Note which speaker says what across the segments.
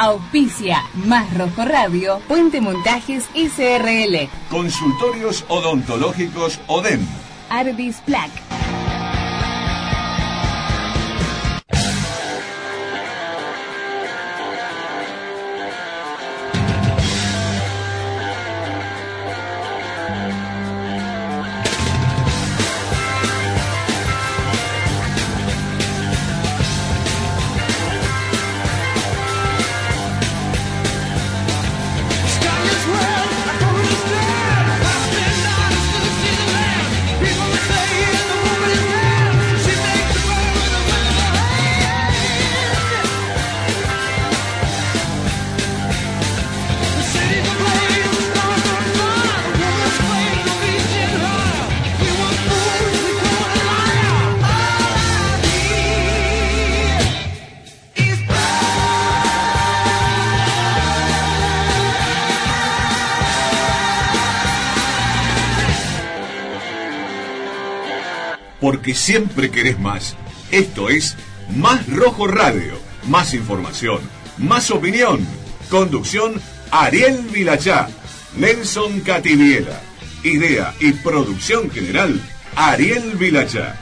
Speaker 1: Auspicia Más Rojo Radio, Puente Montajes SRL.
Speaker 2: Consultorios odontológicos ODEM.
Speaker 1: Ardis Plaque.
Speaker 2: Siempre querés más. Esto es Más Rojo Radio. Más información, más opinión. Conducción Ariel Vilachá, Nelson Cativiela. Idea y producción general Ariel Vilachá.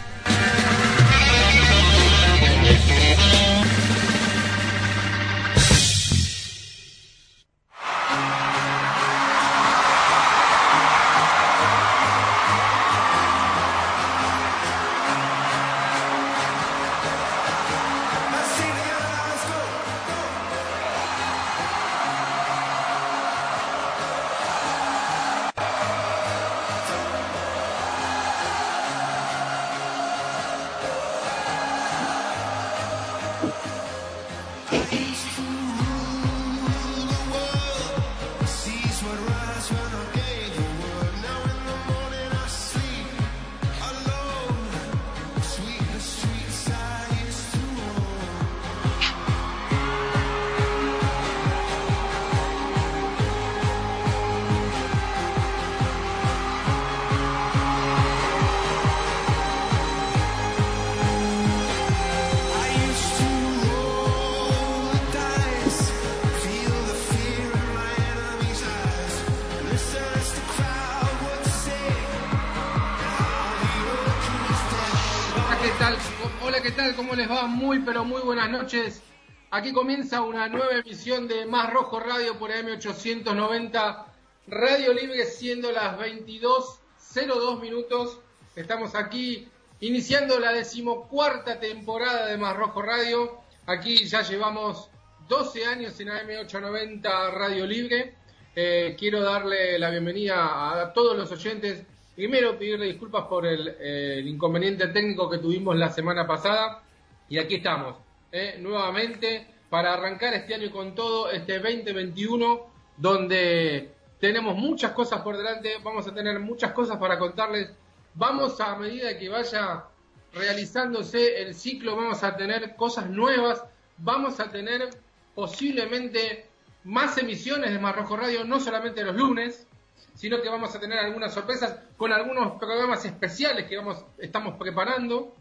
Speaker 3: Aquí comienza una nueva emisión de Más Rojo Radio por AM890 Radio Libre, siendo las 22.02 minutos. Estamos aquí iniciando la decimocuarta temporada de Más Rojo Radio. Aquí ya llevamos 12 años en AM890 Radio Libre. Eh, quiero darle la bienvenida a todos los oyentes. Primero pedirle disculpas por el, eh, el inconveniente técnico que tuvimos la semana pasada. Y aquí estamos eh, nuevamente para arrancar este año con todo, este 2021, donde tenemos muchas cosas por delante, vamos a tener muchas cosas para contarles. Vamos a medida que vaya realizándose el ciclo, vamos a tener cosas nuevas, vamos a tener posiblemente más emisiones de Marrojo Radio, no solamente los lunes, sino que vamos a tener algunas sorpresas con algunos programas especiales que vamos, estamos preparando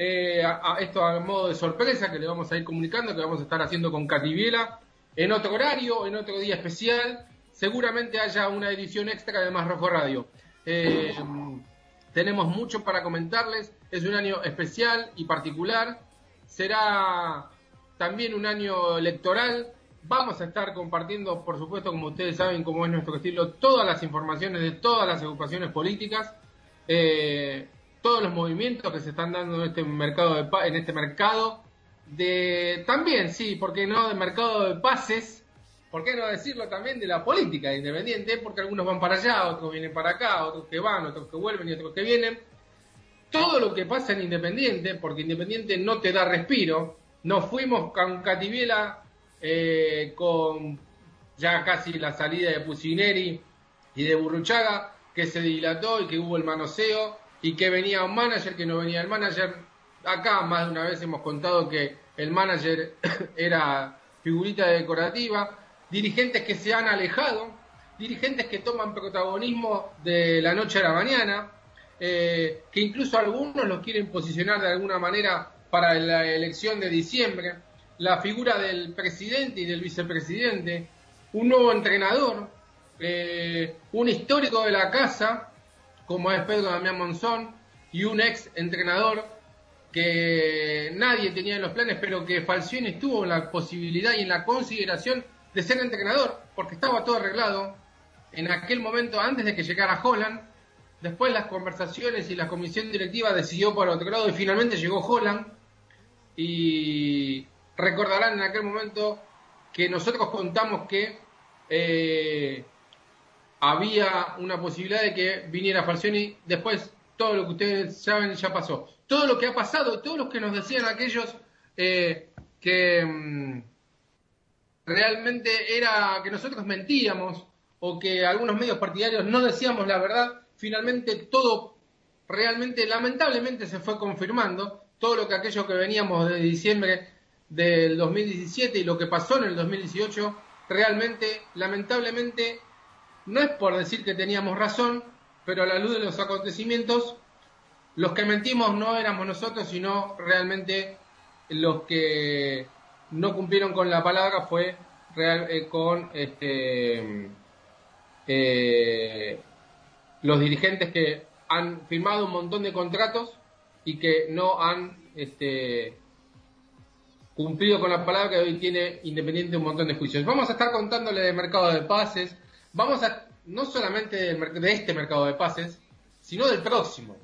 Speaker 3: eh, a, esto a modo de sorpresa que le vamos a ir comunicando, que vamos a estar haciendo con Cativiela en otro horario, en otro día especial. Seguramente haya una edición extra de Más Rojo Radio. Eh, tenemos mucho para comentarles. Es un año especial y particular. Será también un año electoral. Vamos a estar compartiendo, por supuesto, como ustedes saben, como es nuestro estilo, todas las informaciones de todas las agrupaciones políticas. Eh, todos los movimientos que se están dando en este mercado de en este mercado de también sí, porque no de mercado de pases, ¿por qué no decirlo también de la política independiente? Porque algunos van para allá, otros vienen para acá, otros que van, otros que vuelven y otros que vienen. Todo lo que pasa en Independiente, porque Independiente no te da respiro. Nos fuimos con Cativiela eh, con ya casi la salida de Pusineri y de Burruchaga, que se dilató y que hubo el manoseo y que venía un manager, que no venía el manager. Acá más de una vez hemos contado que el manager era figurita decorativa, dirigentes que se han alejado, dirigentes que toman protagonismo de la noche a la mañana, eh, que incluso algunos los quieren posicionar de alguna manera para la elección de diciembre, la figura del presidente y del vicepresidente, un nuevo entrenador, eh, un histórico de la casa, como es Pedro Damián Monzón, y un ex entrenador que nadie tenía en los planes, pero que Falcioni estuvo en la posibilidad y en la consideración de ser entrenador, porque estaba todo arreglado en aquel momento antes de que llegara Holland. Después las conversaciones y la comisión directiva decidió por otro lado y finalmente llegó Holland. Y recordarán en aquel momento que nosotros contamos que eh, había una posibilidad de que viniera Falcioni. Después todo lo que ustedes saben ya pasó. Todo lo que ha pasado, todos los que nos decían aquellos eh, que mm, realmente era que nosotros mentíamos o que algunos medios partidarios no decíamos la verdad, finalmente todo realmente, lamentablemente, se fue confirmando. Todo lo que aquello que veníamos de diciembre del 2017 y lo que pasó en el 2018, realmente, lamentablemente, no es por decir que teníamos razón, pero a la luz de los acontecimientos, los que mentimos no éramos nosotros, sino realmente los que no cumplieron con la palabra fue real, eh, con este eh, los dirigentes que han firmado un montón de contratos y que no han este, cumplido con la palabra que hoy tiene Independiente un montón de juicios. Vamos a estar contándole de mercado de pases, vamos a no solamente de este mercado de pases, sino del próximo.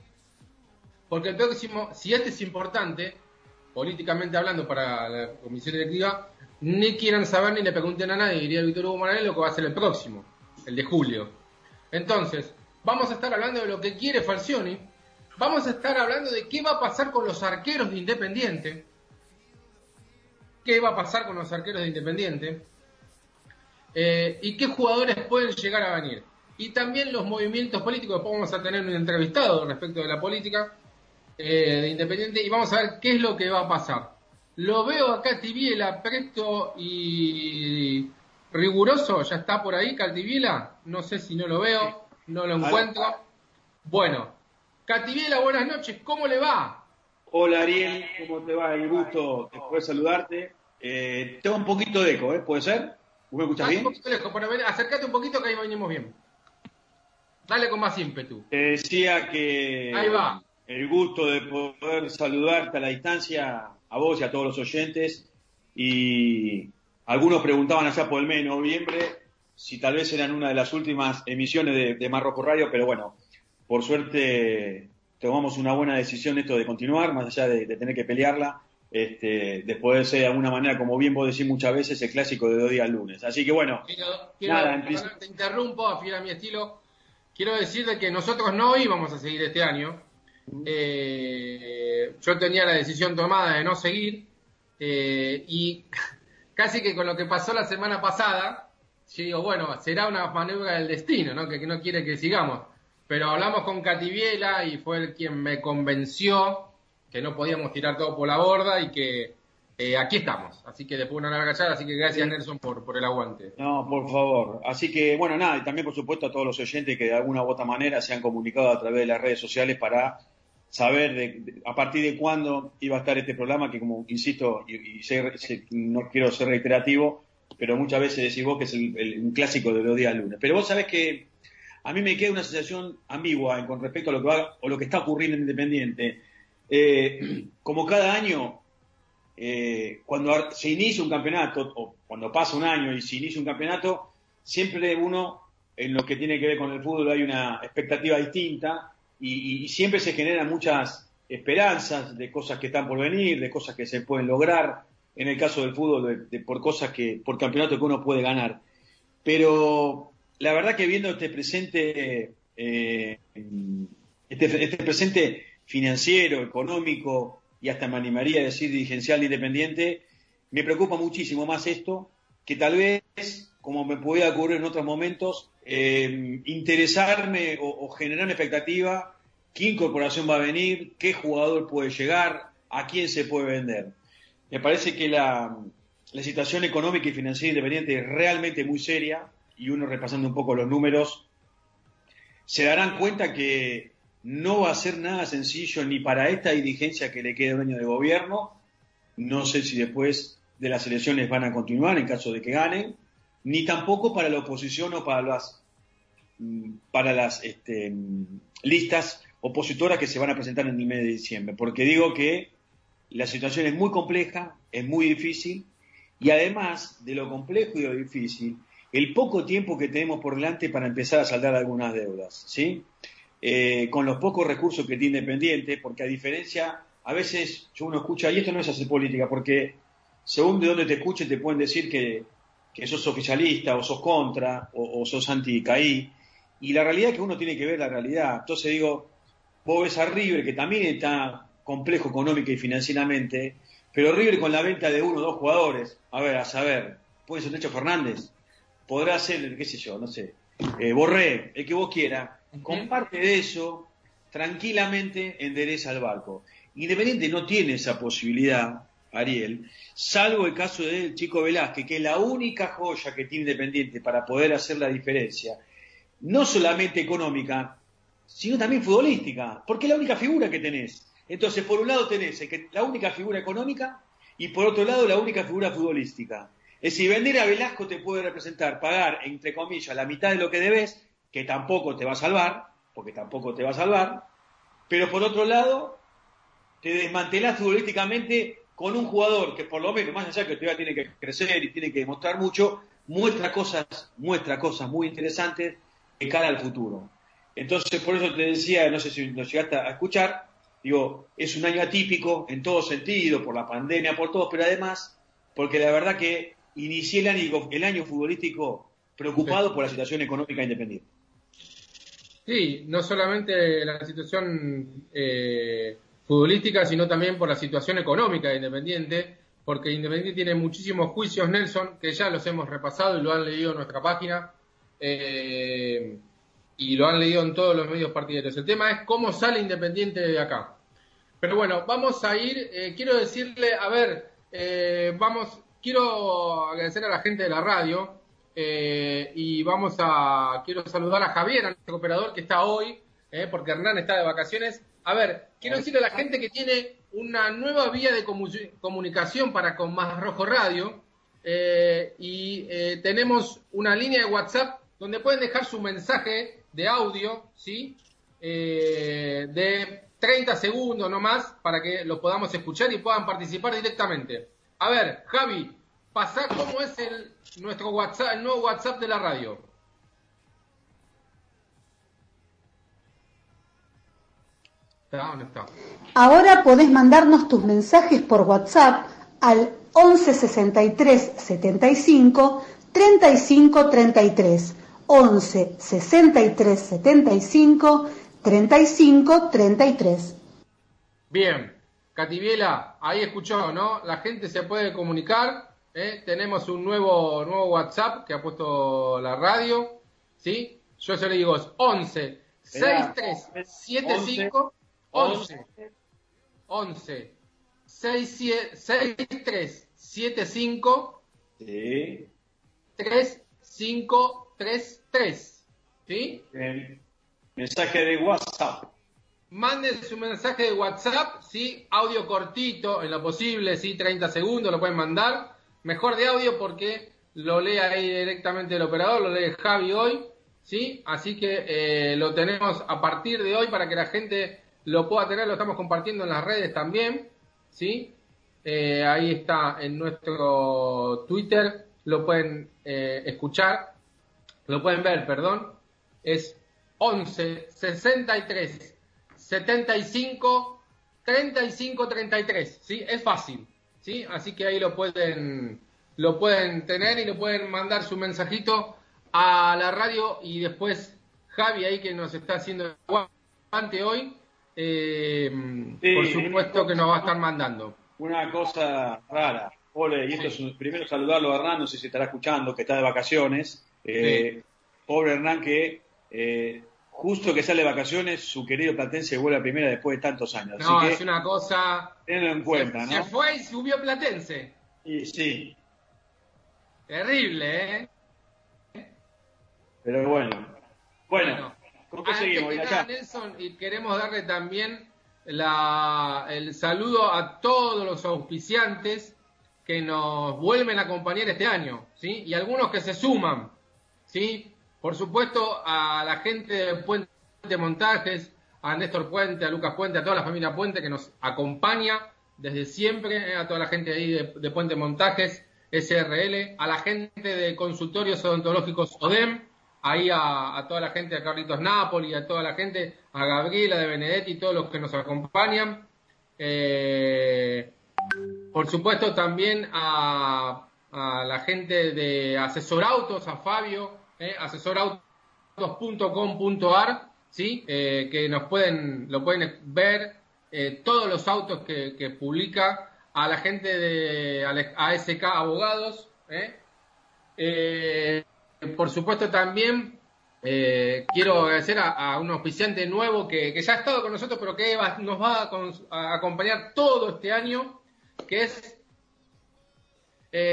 Speaker 3: Porque el próximo, si este es importante, políticamente hablando para la comisión directiva, ni quieran saber ni le pregunten a nadie, diría Víctor Hugo Morales, lo que va a ser el próximo el de julio. Entonces, vamos a estar hablando de lo que quiere Falcioni, vamos a estar hablando de qué va a pasar con los arqueros de Independiente, qué va a pasar con los arqueros de Independiente, eh, y qué jugadores pueden llegar a venir. Y también los movimientos políticos, después vamos a tener un entrevistado respecto de la política eh, de Independiente y vamos a ver qué es lo que va a pasar. Lo veo acá Tibiela, Presto y riguroso, ya está por ahí Cativiela, no sé si no lo veo, no lo encuentro. Bueno, Cativiela, buenas noches, ¿cómo le va?
Speaker 4: Hola Ariel, ¿cómo te va? El gusto de saludarte. Eh, tengo un poquito de eco, ¿eh? ¿Puede ser?
Speaker 3: ¿Me escuchas bien? Un acércate un poquito que ahí venimos bien. Dale con más ímpetu.
Speaker 4: Te decía que
Speaker 3: ahí va.
Speaker 4: el gusto de poder saludarte a la distancia, a vos y a todos los oyentes, y algunos preguntaban allá por el mes de noviembre si tal vez eran una de las últimas emisiones de, de Mar Radio, pero bueno, por suerte tomamos una buena decisión esto de continuar, más allá de, tener que pelearla, este, después de ser de alguna manera, como bien vos decís muchas veces, el clásico de dos días lunes. Así que bueno,
Speaker 3: nada, te interrumpo, a a mi estilo. Quiero decirte que nosotros no íbamos a seguir este año. Eh, yo tenía la decisión tomada de no seguir eh, y casi que con lo que pasó la semana pasada, yo digo, bueno, será una maniobra del destino, ¿no? Que, no quiere que sigamos. Pero hablamos con Cativiela y fue el quien me convenció que no podíamos tirar todo por la borda y que eh, aquí estamos. Así que después una larga charla, así que gracias Nelson por, por el aguante.
Speaker 4: No, por favor. Así que, bueno, nada, y también por supuesto a todos los oyentes que de alguna u otra manera se han comunicado a través de las redes sociales para saber de, a partir de cuándo iba a estar este programa, que como insisto, y, no quiero ser reiterativo, pero muchas veces decís vos que es un clásico de los días lunes. Pero vos sabés que a mí me queda una sensación ambigua con respecto a lo que va, o lo que está ocurriendo en Independiente. Eh, como cada año, eh, cuando se inicia un campeonato, o cuando pasa un año y se inicia un campeonato, siempre uno, en lo que tiene que ver con el fútbol, hay una expectativa distinta y, siempre se generan muchas esperanzas de cosas que están por venir, de cosas que se pueden lograr, en el caso del fútbol, por cosas que, por campeonato que uno puede ganar. Pero la verdad que viendo este presente, eh, este, este, presente financiero, económico y hasta me animaría a decir dirigencial independiente, me preocupa muchísimo más esto que tal vez, como me podía ocurrir en otros momentos, eh, interesarme o, o generar expectativa qué incorporación va a venir, qué jugador puede llegar, a quién se puede vender. me parece que la situación económica y financiera independiente es realmente muy seria y uno repasando un poco los números, se darán cuenta que no va a ser nada sencillo ni para esta dirigencia que le quede año de gobierno, no sé si después de las elecciones van a continuar en caso de que ganen, ni tampoco para la oposición o para las, mm, para las este, listas opositoras que se van a presentar en el mes de diciembre, porque digo que la situación es muy compleja, es muy difícil, y además de lo complejo y lo difícil, el poco tiempo que tenemos por delante para empezar a saldar algunas deudas, ¿sí? Eh, con los pocos recursos que tiene Independiente, porque a diferencia, a veces uno escucha, y esto no es hacer política, porque según de dónde te escuchen te pueden decir que, sos oficialista o sos contra o, sos anti-CAI, y la realidad es que uno tiene que ver la realidad. Entonces digo, vos ves a River, que también está complejo económica y financieramente, pero River con la venta de uno o dos jugadores, a ver, a saber, puede ser Techo Fernández, podrá ser, qué sé yo, no sé, eh, Borré, el que vos quieras, con parte de eso, tranquilamente endereza el barco. Independiente no tiene esa posibilidad, Ariel, salvo el caso del chico Velázquez, que es la única joya que tiene Independiente para poder hacer la diferencia, no solamente económica, sino también futbolística, porque es la única figura que tenés. Entonces, por un lado tenés la única figura económica y por otro lado la única figura futbolística. Es decir, vender a Velasco te puede representar pagar, entre comillas, la mitad de lo que debes, que tampoco te va a salvar, porque tampoco te va a salvar, pero por otro lado, te desmantelás futbolísticamente con un jugador que por lo menos, más allá que todavía tiene que crecer y tiene que demostrar mucho, muestra cosas, muestra cosas muy interesantes de cara al futuro. Entonces, por eso te decía, no sé si nos llegaste a escuchar, digo, es un año atípico en todo sentido, por la pandemia, por todo, pero además, porque la verdad que inicié el año, el año futbolístico preocupado por la situación económica independiente.
Speaker 3: Sí, no solamente la situación eh, futbolística, sino también por la situación económica de Independiente, porque Independiente tiene muchísimos juicios, Nelson, que ya los hemos repasado y lo han leído en nuestra página, eh, y lo han leído en todos los medios partidarios. El tema es cómo sale Independiente de acá. Pero bueno, vamos a ir, eh, quiero decirle, a ver, vamos, quiero agradecer a la gente de la radio eh, y vamos a, quiero saludar a Javier, a nuestro operador que está hoy, eh, porque Hernán está de vacaciones. A ver, quiero decirle a la gente que tiene una nueva vía de comunicación para con Más Rojo Radio eh, y tenemos una línea de WhatsApp donde pueden dejar su mensaje de audio, ¿sí? de 30 segundos no más para que lo podamos escuchar y puedan participar directamente. A ver, Javi, pasá cómo es el nuestro WhatsApp, el nuevo WhatsApp de la radio.
Speaker 5: Ahora podés mandarnos tus mensajes por WhatsApp al 11 63 75 35 33. 11 63 75 35 33.
Speaker 3: Bien, Cativiela, ahí escuchó, ¿no? La gente se puede comunicar. ¿Eh? Tenemos un nuevo, nuevo WhatsApp que ha puesto la radio. ¿Sí? Yo se le digo, es 11 63 75 11 11 63 75
Speaker 4: sí.
Speaker 3: 3533. ¿Sí?
Speaker 4: Mensaje de WhatsApp
Speaker 3: manden su mensaje de WhatsApp, ¿sí? Audio cortito, en lo posible, ¿sí? 30 segundos, lo pueden mandar. Mejor de audio porque lo lee ahí directamente el operador, lo lee Javi hoy, ¿sí? Así que eh, lo tenemos a partir de hoy para que la gente lo pueda tener, lo estamos compartiendo en las redes también, ¿sí? Eh, ahí está en nuestro Twitter, lo pueden eh, escuchar, lo pueden ver, perdón. Es 11 63 75 35 33, ¿sí? Es fácil, ¿sí? Así que ahí lo pueden lo pueden tener y lo pueden mandar su mensajito a la radio y después Javi ahí que nos está haciendo aguante hoy, eh, por supuesto que nos va a estar mandando.
Speaker 4: Una cosa rara, Ole, y esto es un, primero saludarlo a Hernán, no sé si estará escuchando, que está de vacaciones. Eh, pobre Hernán que eh, justo que sale de vacaciones, su querido Platense vuelve a primera después de tantos años.
Speaker 3: No,
Speaker 4: Así que
Speaker 3: es una cosa.
Speaker 4: tenlo en cuenta,
Speaker 3: se,
Speaker 4: ¿no?
Speaker 3: se fue y subió Platense.
Speaker 4: Y, sí,
Speaker 3: Terrible, ¿eh?
Speaker 4: pero bueno. Bueno, ¿con qué
Speaker 3: antes
Speaker 4: seguimos?
Speaker 3: que
Speaker 4: Acá.
Speaker 3: nada, Nelson, y queremos darle también la, el saludo a todos los auspiciantes que nos vuelven a acompañar este año, ¿sí? Y algunos que se suman, ¿sí? Por supuesto, a la gente de Puente Montajes, a Néstor Puente, a Lucas Puente, a toda la familia Puente que nos acompaña desde siempre, ¿eh? a toda la gente ahí de, Puente Montajes, SRL, a la gente de consultorios odontológicos ODEM, ahí a, toda la gente de Carlitos Napoli, a toda la gente, a Gabriela de Benedetti todos los que nos acompañan. Eh, por supuesto también a, a la gente de Asesorautos, a Fabio, eh, asesorautos.com.ar, ¿sí? Eh, que nos pueden, lo pueden ver eh, todos los autos que, publica, a la gente de ASK Abogados, ¿eh? Por supuesto también quiero agradecer a, a un auspiciante nuevo que, que, ya ha estado con nosotros, pero que nos va a, acompañar todo este año, que es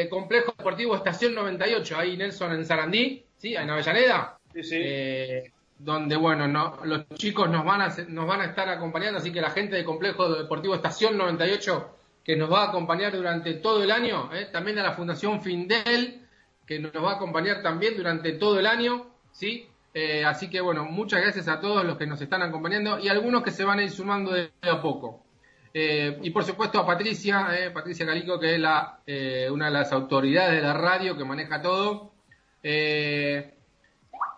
Speaker 3: Complejo Deportivo Estación 98, ahí Nelson en Sarandí, ¿sí? en Avellaneda.
Speaker 4: Sí, sí.
Speaker 3: Eh, donde, bueno, no, los chicos nos van, a, nos van a estar acompañando, así que la gente de Complejo Deportivo Estación 98 que nos va a acompañar durante todo el año, ¿eh? también a la Fundación Findel, que nos va a acompañar también durante todo el año, ¿sí? Eh, así que bueno, muchas gracias a todos los que nos están acompañando y algunos que se van a ir sumando de, a poco. Eh, y por supuesto a Patricia, Patricia Calico, que es la, una de las autoridades de la radio que maneja todo. Eh,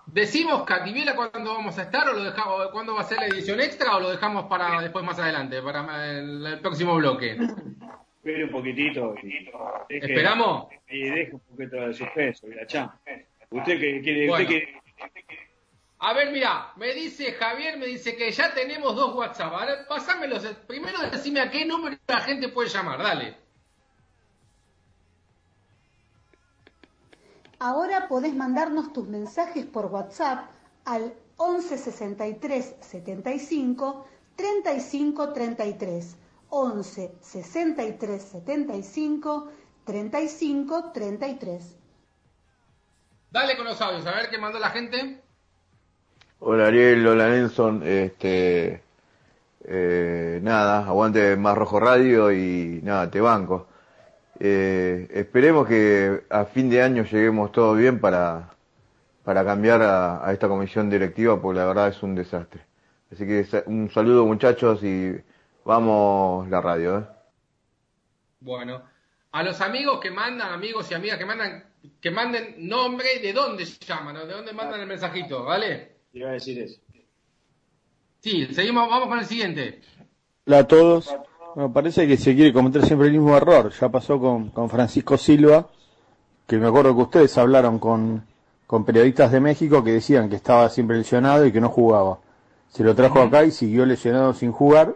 Speaker 3: ¿Decimos Cativiela cuándo vamos a estar o lo dejamos, cuándo va a ser la edición extra o lo dejamos para después más adelante, para el, el próximo bloque?
Speaker 4: Espere un poquitito. Deje,
Speaker 3: ¿Esperamos?
Speaker 4: Y deje un poquito de suspenso, Virachán. Usted que quiere,
Speaker 3: Bueno.
Speaker 4: usted que
Speaker 3: A ver, mira, me dice Javier, me dice que ya tenemos dos WhatsApp. A ver, pasámelos. Primero decime a qué número la gente puede llamar, dale.
Speaker 5: Ahora podés mandarnos tus mensajes por WhatsApp al 11 63 75 35 33. 11 63 75 35 33.
Speaker 3: Dale con los audios, a ver qué mandó la gente.
Speaker 6: Hola Ariel, hola Nelson, este, eh, nada, aguante más rojo radio y nada, te banco. Eh, esperemos que a fin de año lleguemos todo bien para, para cambiar a, a esta comisión directiva, porque la verdad es un desastre. Así que un saludo muchachos y vamos la radio, ¿eh?
Speaker 3: Bueno, a los amigos que mandan, amigos y amigas que mandan, que manden nombre y de dónde llaman, ¿no? de dónde mandan el mensajito, ¿vale?
Speaker 4: iba a decir eso.
Speaker 3: Sí, seguimos, vamos con el siguiente.
Speaker 7: Hola a todos. Me parece que se quiere cometer siempre el mismo error. Ya pasó con, con Francisco Silva, que me acuerdo que ustedes hablaron con, con periodistas de México que decían que estaba siempre lesionado y que no jugaba. Se lo trajo acá y siguió lesionado sin jugar.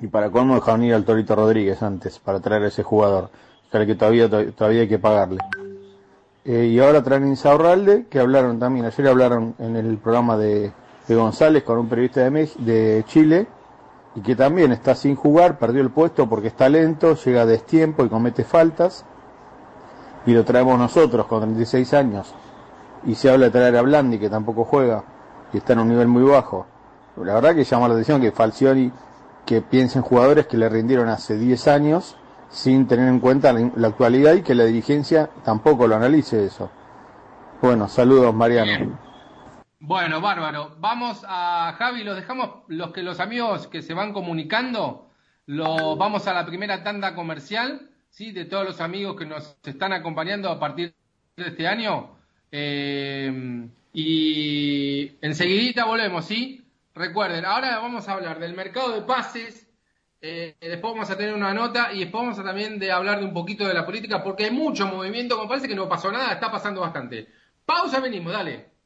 Speaker 7: Y para colmo dejaron ir al Torito Rodríguez antes para traer a ese jugador. O sea que todavía, todavía hay que pagarle. Eh, y ahora traen Insaurralde, que hablaron también, ayer hablaron en el programa de, de González con un periodista de, Mex- de Chile, y que también está sin jugar, perdió el puesto porque está lento, llega a destiempo y comete faltas, y lo traemos nosotros con 36 años, y se habla de traer a Blandi, que tampoco juega, y está en un nivel muy bajo. La verdad que llama la atención que Falcioni, que piensa en jugadores que le rindieron hace 10 años, sin tener en cuenta la, actualidad y que la dirigencia tampoco lo analice eso. Bueno, saludos Mariano.
Speaker 3: Bueno, bárbaro. Vamos a Javi, los dejamos, los que los amigos que se van comunicando, lo, vamos a la primera tanda comercial, ¿sí? De todos los amigos que nos están acompañando a partir de este año. Eh, y enseguidita volvemos, ¿sí? Recuerden, ahora vamos a hablar del mercado de pases, eh, después vamos a tener una nota y después vamos a también de hablar de un poquito de la política, porque hay mucho movimiento, como parece que no pasó nada, está pasando bastante. Pausa, venimos, dale.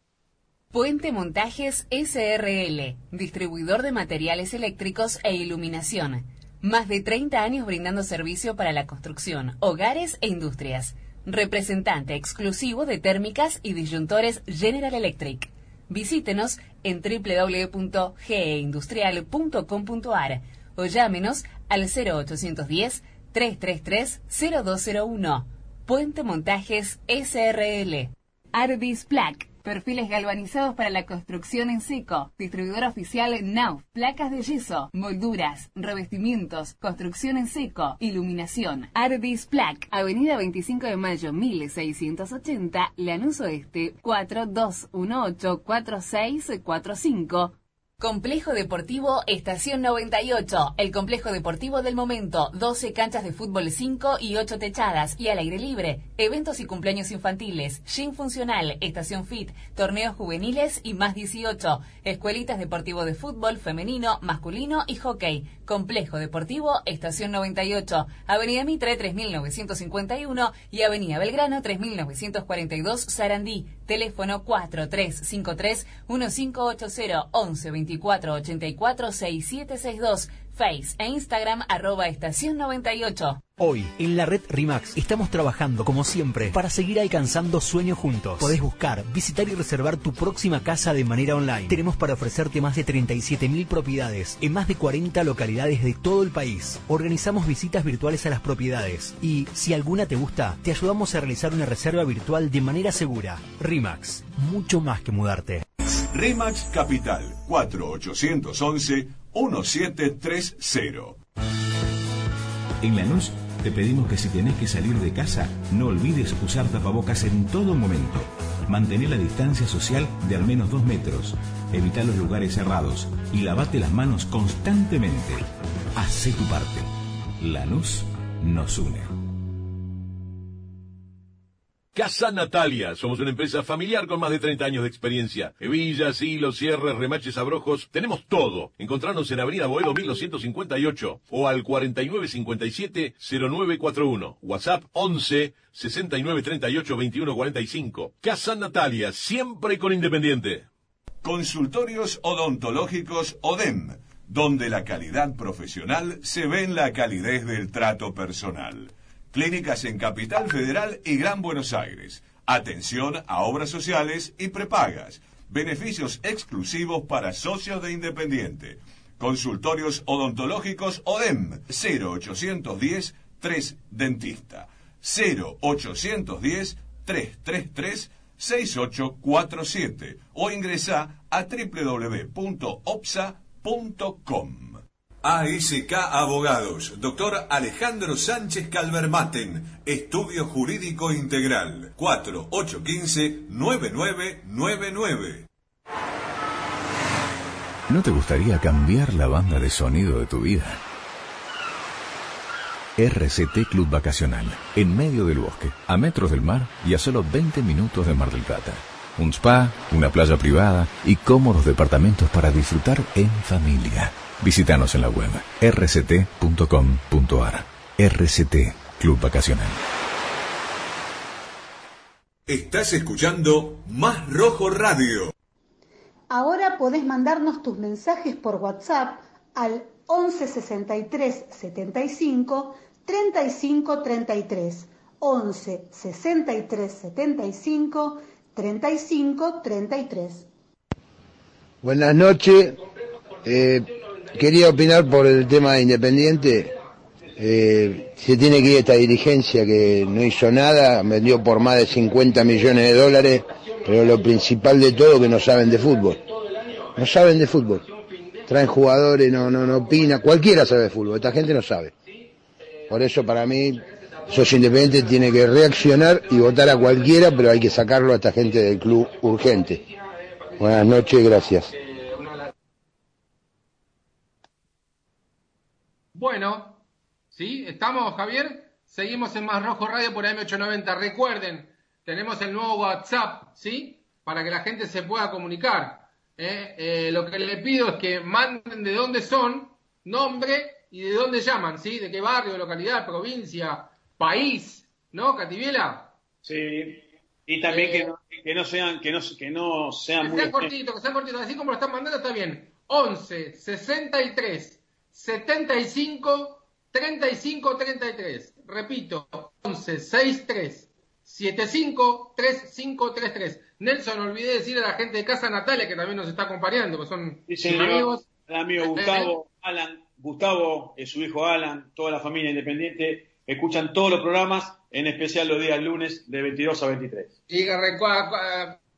Speaker 1: Puente Montajes SRL, distribuidor de materiales eléctricos e iluminación. Más de 30 años brindando servicio para la construcción, hogares e industrias. Representante exclusivo de térmicas y disyuntores General Electric. Visítenos en www.geindustrial.com.ar o llámenos al 0810 333 0201. Puente Montajes SRL. Ardis Plaque Perfiles galvanizados para la construcción en seco. Distribuidor oficial NAU. Placas de yeso, molduras, revestimientos, construcción en seco, iluminación. Ardis Plac. Avenida 25 de Mayo 1680, Lanús Oeste 4218 4645 Complejo Deportivo Estación 98, el complejo deportivo del momento, 12 canchas de fútbol 5 y 8 techadas. Y al aire libre, eventos y cumpleaños infantiles, gym funcional, estación fit, torneos juveniles y más 18, escuelitas deportivo de fútbol femenino, masculino y hockey. Complejo Deportivo Estación 98, Avenida Mitre 3951 y Avenida Belgrano 3942 Sarandí. Teléfono 4353 1580 11 24 84 6762 Face e Instagram arroba estación 98.
Speaker 8: Hoy, en la red RIMAX, estamos trabajando como siempre para seguir alcanzando sueños juntos. Podés buscar, visitar y reservar tu próxima casa de manera online. Tenemos para ofrecerte más de 37.000 propiedades en más de 40 localidades de todo el país. Organizamos visitas virtuales a las propiedades y, si alguna te gusta, te ayudamos a realizar una reserva virtual de manera segura. RIMAX, mucho más que mudarte.
Speaker 2: RIMAX Capital 4811 1730.
Speaker 9: En Lanús te pedimos que si tenés que salir de casa, no olvides usar tapabocas en todo momento. Mantener la distancia social de al menos dos metros. Evita los lugares cerrados y lavate las manos constantemente. Hacé tu parte. Lanús nos une.
Speaker 10: Casa Natalia. Somos una empresa familiar con más de 30 años de experiencia. Hebillas, hilos, cierres, remaches, abrojos. Tenemos todo. Encontrarnos en Avenida Boedo 1258 o al 4957-0941. WhatsApp 11 6938 2145. Casa Natalia. Siempre con Independiente.
Speaker 2: Consultorios odontológicos ODEM. Donde la calidad profesional se ve en la calidez del trato personal Clínicas en Capital Federal y Gran Buenos Aires. Atención a obras sociales y prepagas. Beneficios exclusivos para socios de Independiente. Consultorios odontológicos ODEM 0810 3 Dentista 0810 333 6847 o ingresa a www.opsa.com. ASK Abogados, doctor Alejandro Sánchez Calvermaten, Estudio Jurídico Integral, 4815-9999.
Speaker 9: ¿No te gustaría cambiar la banda de sonido de tu vida? RCT Club Vacacional, en medio del bosque, a metros del mar y a solo 20 minutos de Mar del Plata. Un spa, una playa privada y cómodos departamentos para disfrutar en familia. Visítanos en la web rct.com.ar. RCT Club Vacacional.
Speaker 2: Estás escuchando Más Rojo Radio.
Speaker 5: Ahora podés mandarnos tus mensajes por WhatsApp al 11 63 75 35 33. 11 63 75 35 33.
Speaker 11: Buenas noches. Eh, quería opinar por el tema de Independiente. Eh, se tiene que ir esta dirigencia que no hizo nada, vendió por más de 50 millones de dólares, pero lo principal de todo que no saben de fútbol. No saben de fútbol. Traen jugadores, no, no, no opina, cualquiera sabe de fútbol, esta gente no sabe. Por eso para mí, Socio Independiente tiene que reaccionar y votar a cualquiera, pero hay que sacarlo a esta gente del club urgente. Buenas noches, gracias.
Speaker 3: Bueno, ¿sí? ¿Estamos, Javier? Seguimos en Más Rojo Radio por M890. Recuerden, tenemos el nuevo WhatsApp, ¿sí? Para que la gente se pueda comunicar. ¿eh? Eh, lo que le pido es que manden de dónde son, nombre y de dónde llaman, ¿sí? De qué barrio, localidad, provincia, país, ¿no, Cativiela?
Speaker 4: Sí. Y también que, no, que, no, sean, que no, que no sean
Speaker 3: que sean cortitos, que sean cortitos. Así como lo están mandando está bien. 11 63 75 35 33. Repito, 11 63 753533. Nelson, olvidé decir a la gente de Casa Natalia que también nos está acompañando, que son
Speaker 4: Sí, señor.
Speaker 3: amigos.
Speaker 4: El amigo Gustavo, Alan, Gustavo, eh, su hijo Alan, toda la familia independiente, escuchan todos los programas, en especial los días lunes de 22 a 23.
Speaker 3: Y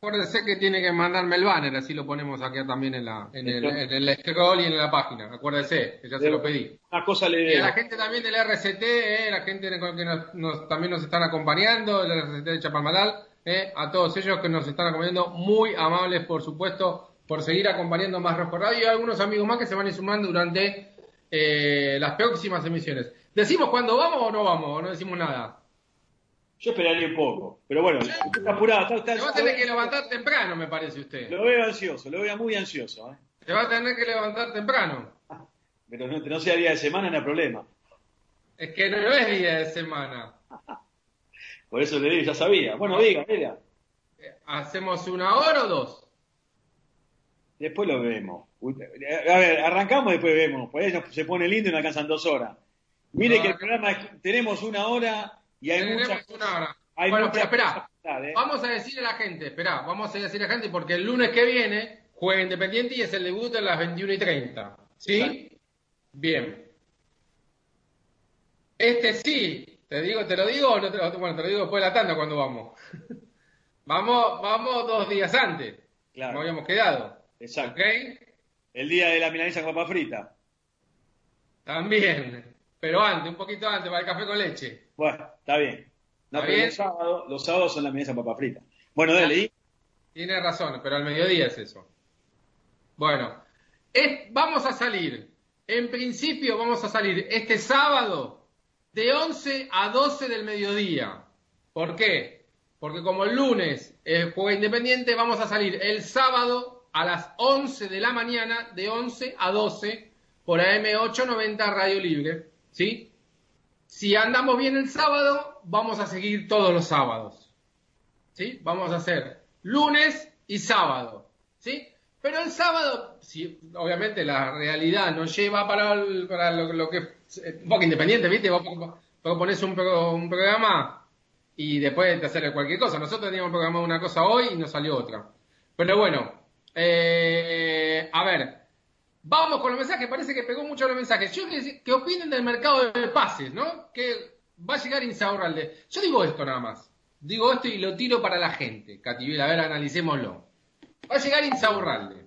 Speaker 3: acuérdese que tiene que mandarme el banner, así lo ponemos aquí también en, la, en, el, en el scroll y en la página. Acuérdese, que ya se lo pedí.
Speaker 4: Una cosa le
Speaker 3: Y a la gente también del RCT, eh, la gente que nos, nos- también nos están acompañando, el RCT de Chapalmalal, eh, a todos ellos que nos están acompañando, muy amables, por supuesto, por seguir acompañando más Rojo Radio y algunos amigos más que se van a ir sumando durante eh, las próximas emisiones. ¿Decimos cuándo vamos o no vamos? ¿O no decimos nada?
Speaker 4: Yo esperaría un poco, pero bueno, está apurado, está,
Speaker 3: va a tener que levantar temprano, me parece usted.
Speaker 4: lo veo ansioso, lo veo muy ansioso, ¿eh?
Speaker 3: Se va a tener que levantar temprano.
Speaker 4: pero no, no sea día de semana, no hay problema.
Speaker 3: Es que no es día de semana.
Speaker 4: Por eso le digo, ya sabía. Bueno, diga, diga.
Speaker 3: ¿Hacemos una hora o dos?
Speaker 4: Después lo vemos. Uy, A ver, arrancamos y después vemos. Por ahí nos- se pone lindo y nos alcanzan dos horas. Mire que el programa es- tenemos una hora y hay muchas
Speaker 3: una hora.
Speaker 4: hay
Speaker 3: bueno,
Speaker 4: muchas
Speaker 3: espera,
Speaker 4: cosas ¿eh?
Speaker 3: Vamos a decirle a la gente, espera, vamos a decirle a la gente porque el lunes que viene juega Independiente y es el debut a las 21 y 30. ¿Sí? Bien. Este sí, te digo, te lo digo, no te lo, bueno, te lo digo después de la tanda cuando vamos. vamos, vamos dos días antes,
Speaker 4: Claro.
Speaker 3: como habíamos quedado.
Speaker 4: Exacto.
Speaker 3: ¿Ok?
Speaker 4: El día de la milanesa con papa frita.
Speaker 3: También. Pero antes, un poquito antes, para el café con leche.
Speaker 4: Bueno, está bien. No,
Speaker 3: ¿Está
Speaker 4: pero
Speaker 3: bien?
Speaker 4: Los, sábados, los sábados son la con papa frita. Bueno, dale, ¿y?
Speaker 3: Tiene razón, pero al mediodía es eso. Bueno, es- vamos a salir. En principio vamos a salir este sábado de 11 a 12 del mediodía. ¿Por qué? Porque como el lunes es juego independiente, vamos a salir el sábado a las 11 de la mañana, de 11 a 12, por AM890 Radio Libre. ¿Sí? Si andamos bien el sábado, vamos a seguir todos los sábados. ¿sí? Vamos a hacer lunes y sábado, ¿sí? Pero el sábado, obviamente la realidad nos lleva para, para lo, que eh, un poco independiente, ¿viste? Vos, ponés un, un programa y después te hacer cualquier cosa. Nosotros teníamos programado una cosa hoy y nos salió otra. Pero bueno, eh, a ver, vamos con los mensajes. Parece que pegó mucho los mensajes. Yo que, opinen del mercado de pases, ¿no? Que va a llegar Insaurralde. Yo digo esto nada más. Digo esto y lo tiro para la gente. Cativiel, a ver, analicémoslo. Va a llegar Insaurralde.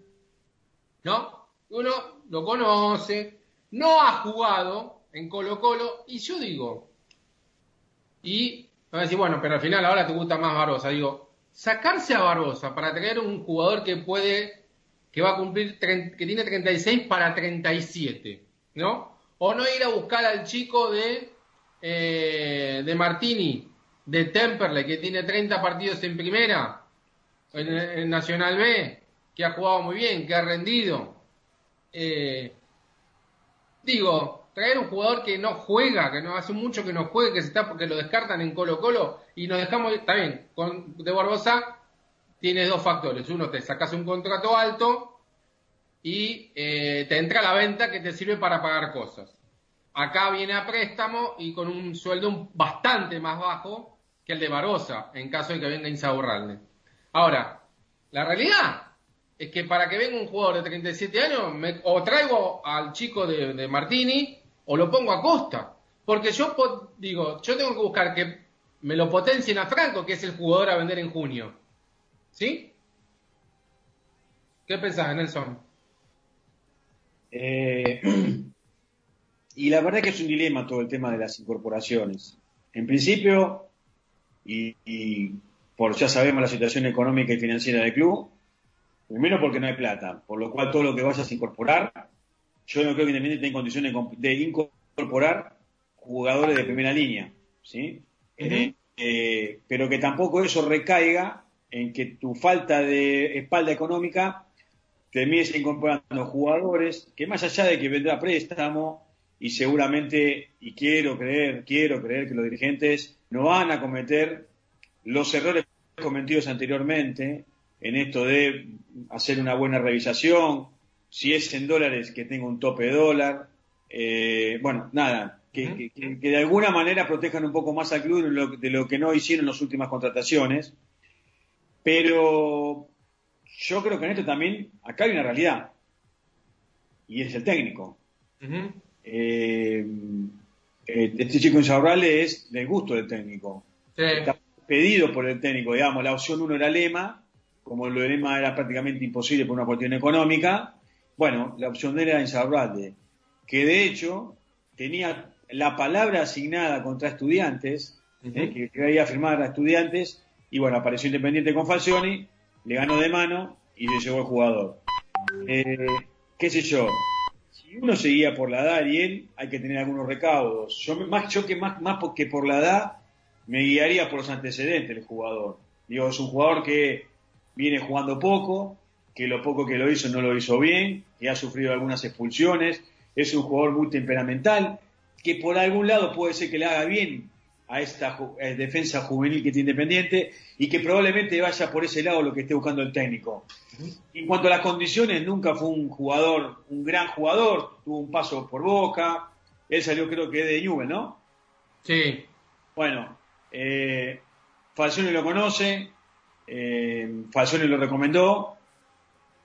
Speaker 3: ¿No? Uno lo conoce, no ha jugado en Colo Colo, y yo digo, y va a decir, bueno, pero al final ahora te gusta más Barbosa. Digo, sacarse a Barbosa para traer un jugador que puede, que va a cumplir, que tiene 36 para 37, ¿no? O no ir a buscar al chico de, eh, de Martini, de Temperley, que tiene 30 partidos en primera, en, Nacional B, que ha jugado muy bien, que ha rendido. Eh, digo, traer un jugador que no juega, que no hace mucho que no juegue, que se está porque lo descartan en Colo Colo y nos dejamos, bien, con de Barbosa tiene dos factores. Uno, te sacas un contrato alto y eh, te entra la venta que te sirve para pagar cosas. Acá viene a préstamo y con un sueldo bastante más bajo que el de Barbosa, en caso de que venga Insaurralde. Ahora, la realidad es que para que venga un jugador de 37 años, me- o traigo al chico de, de Martini o lo pongo a costa. Porque yo digo, yo tengo que buscar que me lo potencien a Franco, que es el jugador a vender en junio. ¿Sí? ¿Qué pensás, Nelson?
Speaker 4: Eh, y la verdad que es un dilema todo el tema de las incorporaciones. En principio, y, y por ya sabemos la situación económica y financiera del club, primero porque no hay plata, por lo cual todo lo que vayas a incorporar, yo no creo que Independiente esté en condiciones de incorporar jugadores de primera línea, ¿sí? Eh, eh, pero que tampoco eso recaiga en que tu falta de espalda económica termines incorporando jugadores que más allá de que vendrá préstamo y seguramente, y quiero creer, quiero creer que los dirigentes no van a cometer los errores cometidos anteriormente en esto de hacer una buena revisación, si es en dólares que tenga un tope de dólar, eh, bueno, nada, que, que- que de alguna manera protejan un poco más al club de lo, de lo que no hicieron en las últimas contrataciones. Pero yo creo que en esto también, acá hay una realidad, y es el técnico. Eh, eh, este chico Insaurralde es del gusto del técnico.
Speaker 3: Sí.
Speaker 4: Está pedido por el técnico, digamos, la opción uno era Lema, como lo de Lema era prácticamente imposible por una cuestión económica, bueno, la opción era Insaurralde, que de hecho tenía la palabra asignada contra estudiantes, eh, que quería firmar a estudiantes, y bueno, apareció Independiente con Falcioni, le ganó de mano y le llegó el jugador. Eh, qué sé yo, si uno se guía por la edad, Ariel, hay que tener algunos recaudos. Yo, más, yo que más, más que por la edad, me guiaría por los antecedentes del jugador. Digo, es un jugador que viene jugando poco, que lo poco que lo hizo no lo hizo bien, que ha sufrido algunas expulsiones, es un jugador muy temperamental, que por algún lado puede ser que le haga bien a esta eh, defensa juvenil que tiene Independiente y que probablemente vaya por ese lado lo que esté buscando el técnico. En cuanto a las condiciones, nunca fue un jugador, un gran jugador, tuvo un paso por Boca, él salió creo que de Juve, ¿no?
Speaker 3: Sí.
Speaker 4: Bueno, eh, Falcioni lo conoce, eh, Falcioni lo recomendó,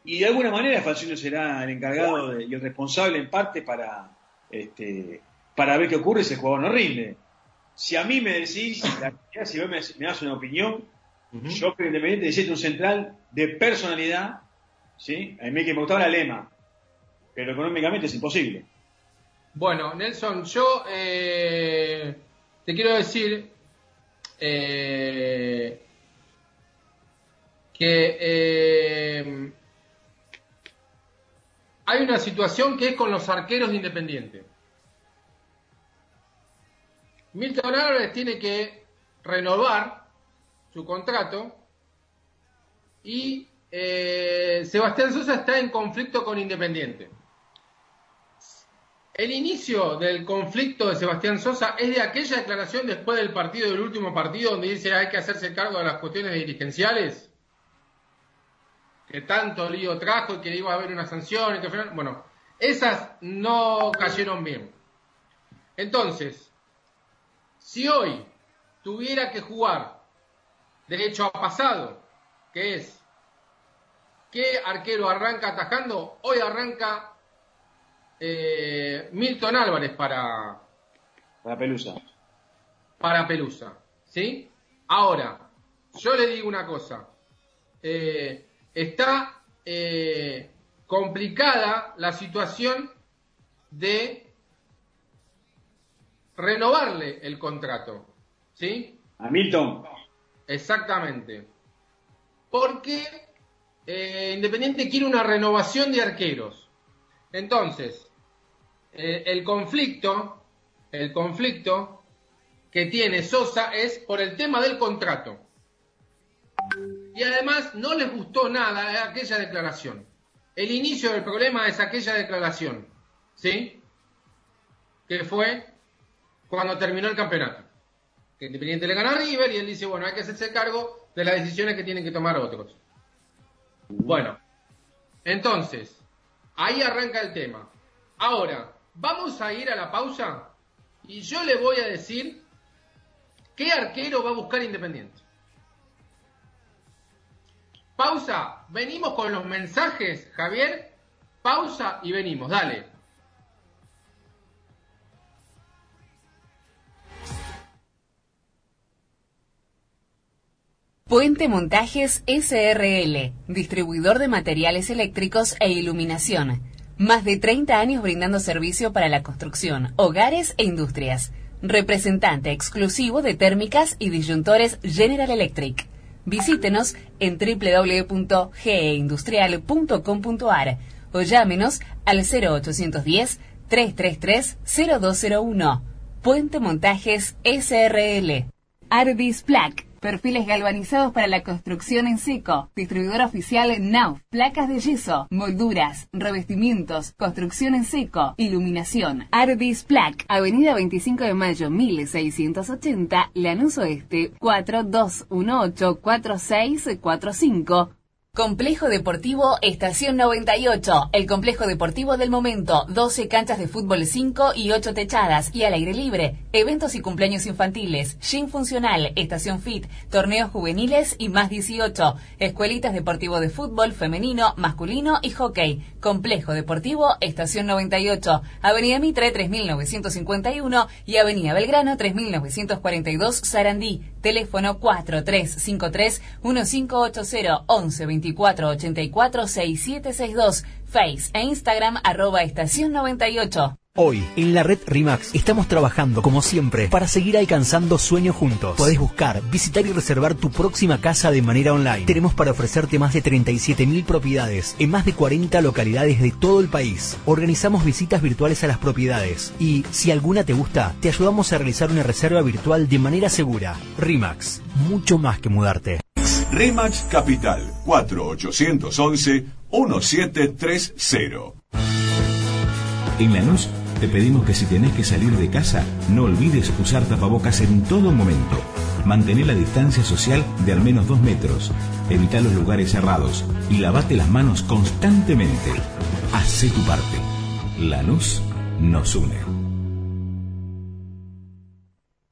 Speaker 4: y de alguna manera Falcioni será el encargado de- y el responsable en parte para, este, para ver qué ocurre si el jugador no rinde. Si a mí me decís, la realidad, si vos me, me das una opinión, yo creo que Independiente necesita un central de personalidad, ¿sí? A mí que me gustaba la lema, pero económicamente es imposible.
Speaker 3: Bueno, Nelson, yo eh, te quiero decir eh, que eh, hay una situación que es con los arqueros de Independiente. Milton Álvarez tiene que renovar su contrato y eh, Sebastián Sosa está en conflicto con Independiente. El inicio del conflicto de Sebastián Sosa es de aquella declaración después del partido, del último partido, donde dice hay que hacerse cargo de las cuestiones dirigenciales, que tanto lío trajo y que iba a haber una sanción. Bueno, esas no cayeron bien. Entonces, si hoy tuviera que jugar de hecho ha pasado, que es ¿qué arquero arranca atajando? Hoy arranca eh, Milton Álvarez para,
Speaker 4: La pelusa.
Speaker 3: para Pelusa. ¿Sí? Ahora, yo le digo una cosa. Eh, está eh, complicada la situación de renovarle el contrato. ¿Sí?
Speaker 4: A Milton.
Speaker 3: Exactamente. Porque eh, Independiente quiere una renovación de arqueros. Entonces, eh, el conflicto, el conflicto que tiene Sosa es por el tema del contrato. Y además no les gustó nada aquella declaración. El inicio del problema es aquella declaración, ¿sí? Que fue cuando terminó el campeonato. Que Independiente le gana a River y él dice, bueno, hay que hacerse cargo de las decisiones que tienen que tomar otros. Bueno, entonces, ahí arranca el tema. Ahora, vamos a ir a la pausa y yo le voy a decir qué arquero va a buscar Independiente. Pausa, venimos con los mensajes, Javier. Pausa y venimos, dale.
Speaker 1: Puente Montajes SRL, distribuidor de materiales eléctricos e iluminación. Más de 30 años brindando servicio para la construcción, hogares e industrias. Representante exclusivo de térmicas y disyuntores General Electric. Visítenos en www.geindustrial.com.ar o llámenos al 0810 333 0201. Puente Montajes SRL. Ardis Plac. Perfiles galvanizados para la construcción en seco. Distribuidor oficial NAU. Placas de yeso, molduras, revestimientos, construcción en seco, iluminación. Ardis Plac. Avenida 25 de Mayo 1680, Lanús Oeste 42184645. Complejo Deportivo Estación 98, el complejo deportivo del momento, 12 canchas de fútbol 5 y 8 techadas. Y al aire libre, eventos y cumpleaños infantiles, gym funcional, estación fit, torneos juveniles y más 18, escuelitas deportivo de fútbol femenino, masculino y hockey. Complejo Deportivo Estación 98, Avenida Mitre 3951 y Avenida Belgrano 3942 Sarandí. Teléfono 4353 1580 11 24 84 6762. Face e Instagram arroba estación 98.
Speaker 8: Hoy, en la red RIMAX, estamos trabajando como siempre para seguir alcanzando sueños juntos. Podés buscar, visitar y reservar tu próxima casa de manera online. Tenemos para ofrecerte más de 37.000 propiedades en más de 40 localidades de todo el país. Organizamos visitas virtuales a las propiedades y, si alguna te gusta, te ayudamos a realizar una reserva virtual de manera segura. RIMAX, mucho más que mudarte.
Speaker 2: RIMAX Capital 4811 1730.
Speaker 9: En Lanús te pedimos que si tenés que salir de casa, no olvides usar tapabocas en todo momento. Mantén la distancia social de al menos dos metros. Evita los lugares cerrados y lavate las manos constantemente. Hacé tu parte. Lanús nos une.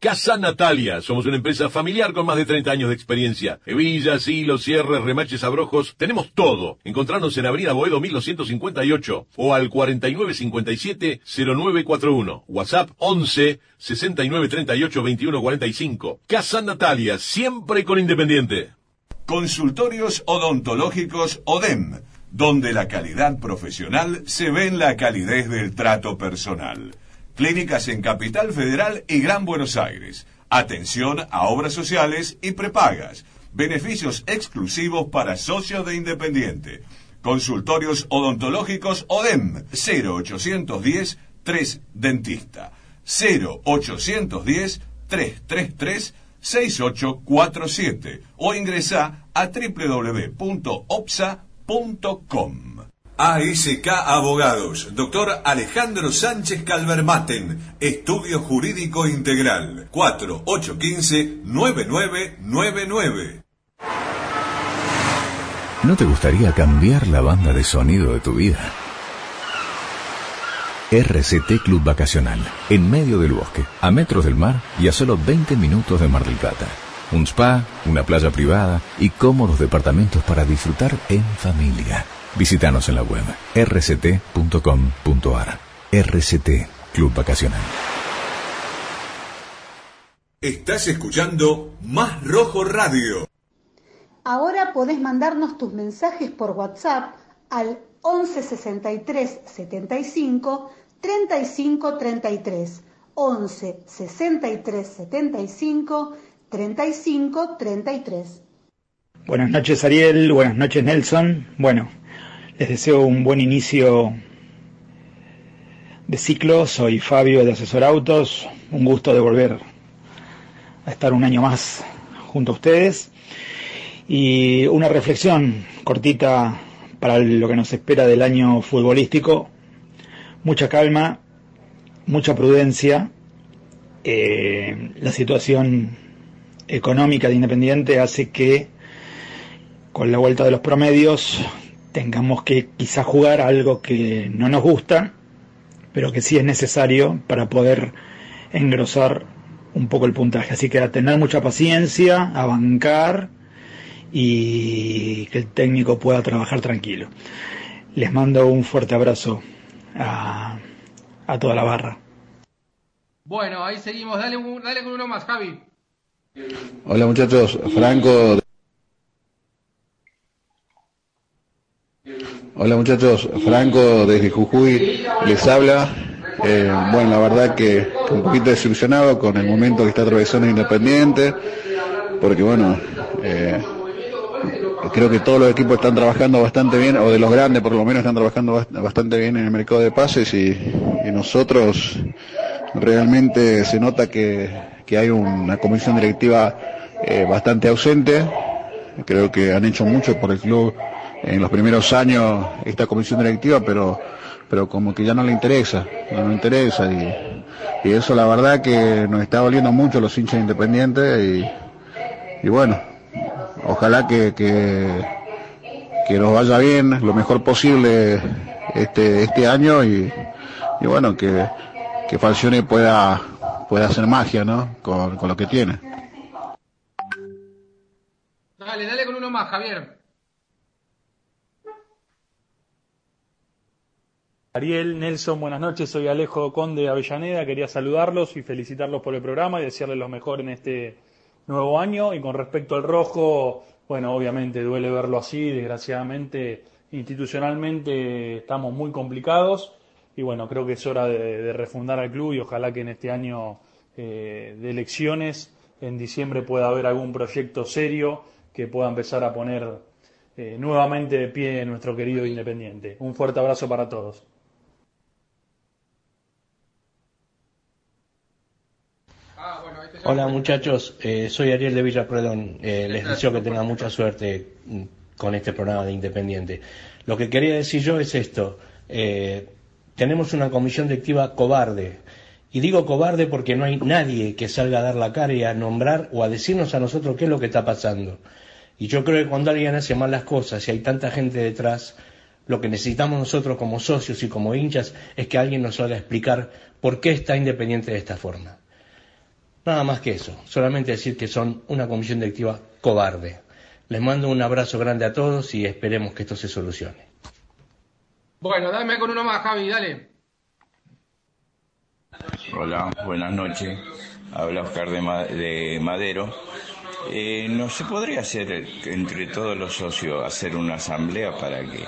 Speaker 10: Casa Natalia. Somos una empresa familiar con más de 30 años de experiencia. Hebillas, hilos, cierres, remaches, abrojos. Tenemos todo. Encontrarnos en Avenida Boedo 1258 o al 4957-0941. WhatsApp 11 6938 2145. Casa Natalia. Siempre con Independiente.
Speaker 2: Consultorios odontológicos ODEM. Donde la calidad profesional se ve en la calidez del trato personal. Clínicas en Capital Federal y Gran Buenos Aires. Atención a obras sociales y prepagas. Beneficios exclusivos para socios de Independiente. Consultorios odontológicos ODEM 0810 3 Dentista 0810 333 6847 o ingresa a www.opsa.com. ASK Abogados, doctor Alejandro Sánchez Calvermaten, Estudio Jurídico Integral, 4815-9999.
Speaker 12: ¿No te gustaría cambiar la banda de sonido de tu vida? RCT Club Vacacional, en medio del bosque, a metros del mar y a solo 20 minutos de Mar del Plata. Un spa, una playa privada y cómodos departamentos para disfrutar en familia. Visítanos en la web rct.com.ar. RCT Club Vacacional.
Speaker 2: Estás escuchando Más Rojo Radio.
Speaker 5: Ahora podés mandarnos tus mensajes por WhatsApp al 11 63 75 35 33. 11 63 75 35 33.
Speaker 13: Buenas noches Ariel, buenas noches Nelson. Bueno, les deseo un buen inicio de ciclo. Soy Fabio de Asesor Autos. Un gusto de volver a estar un año más junto a ustedes. Y una reflexión cortita para lo que nos espera del año futbolístico. Mucha calma, mucha prudencia. Eh, la situación económica de Independiente hace que con la vuelta de los promedios tengamos que quizá jugar algo que no nos gusta, pero que sí es necesario para poder engrosar un poco el puntaje. Así que a tener mucha paciencia, a bancar y que el técnico pueda trabajar tranquilo. Les mando un fuerte abrazo a, a toda la barra.
Speaker 3: Bueno, ahí seguimos. Dale, dale con uno más, Javi.
Speaker 6: Hola muchachos, Franco Hola muchachos, Franco desde Jujuy les habla. Eh, bueno, la verdad que un poquito desilusionado con el momento que está atravesando Independiente, porque bueno, eh, creo que todos los equipos están trabajando bastante bien, o de los grandes por lo menos están trabajando bastante bien en el mercado de pases y, nosotros realmente se nota que, hay una comisión directiva eh, bastante ausente. Creo que han hecho mucho por el club en los primeros años esta comisión directiva, pero, pero como que ya no le interesa, no le interesa y, y eso la verdad que nos está doliendo mucho los hinchas independientes y, y bueno, ojalá que, que,
Speaker 14: que nos vaya bien, lo mejor posible este, este año y, y bueno, que, que Falcione pueda, pueda hacer magia, ¿no? Con, con lo que tiene.
Speaker 3: Dale, dale con uno más, Javier.
Speaker 15: Ariel, Nelson, buenas noches. Soy Alejo Conde de Avellaneda. Quería saludarlos y felicitarlos por el programa y desearles lo mejor en este nuevo año. Y con respecto al rojo, bueno, obviamente duele verlo así. Desgraciadamente, institucionalmente estamos muy complicados. Y bueno, creo que es hora de, refundar al club y ojalá que en este año eh, de elecciones, en diciembre, pueda haber algún proyecto serio que pueda empezar a poner eh, nuevamente de pie nuestro querido Independiente. Un fuerte abrazo para todos.
Speaker 16: Hola muchachos, eh, soy Ariel de Villa eh, les deseo que tengan mucha suerte mm, con este programa de Independiente. Lo que quería decir yo es esto. Eh, tenemos una comisión directiva cobarde. Y digo cobarde porque no hay nadie que salga a dar la cara y a nombrar o a decirnos a nosotros qué es lo que está pasando. Y yo creo que cuando alguien hace mal las cosas y hay tanta gente detrás, lo que necesitamos nosotros como socios y como hinchas es que alguien nos haga explicar por qué está Independiente de esta forma. Nada más que eso, solamente decir que son una comisión directiva cobarde. Les mando un abrazo grande a todos y esperemos que esto se solucione.
Speaker 3: Bueno, dame con uno más, Javi, dale.
Speaker 17: Hola, buenas noches. Habla Oscar de, Madero. Eh, ¿No se podría hacer entre todos los socios hacer una asamblea para que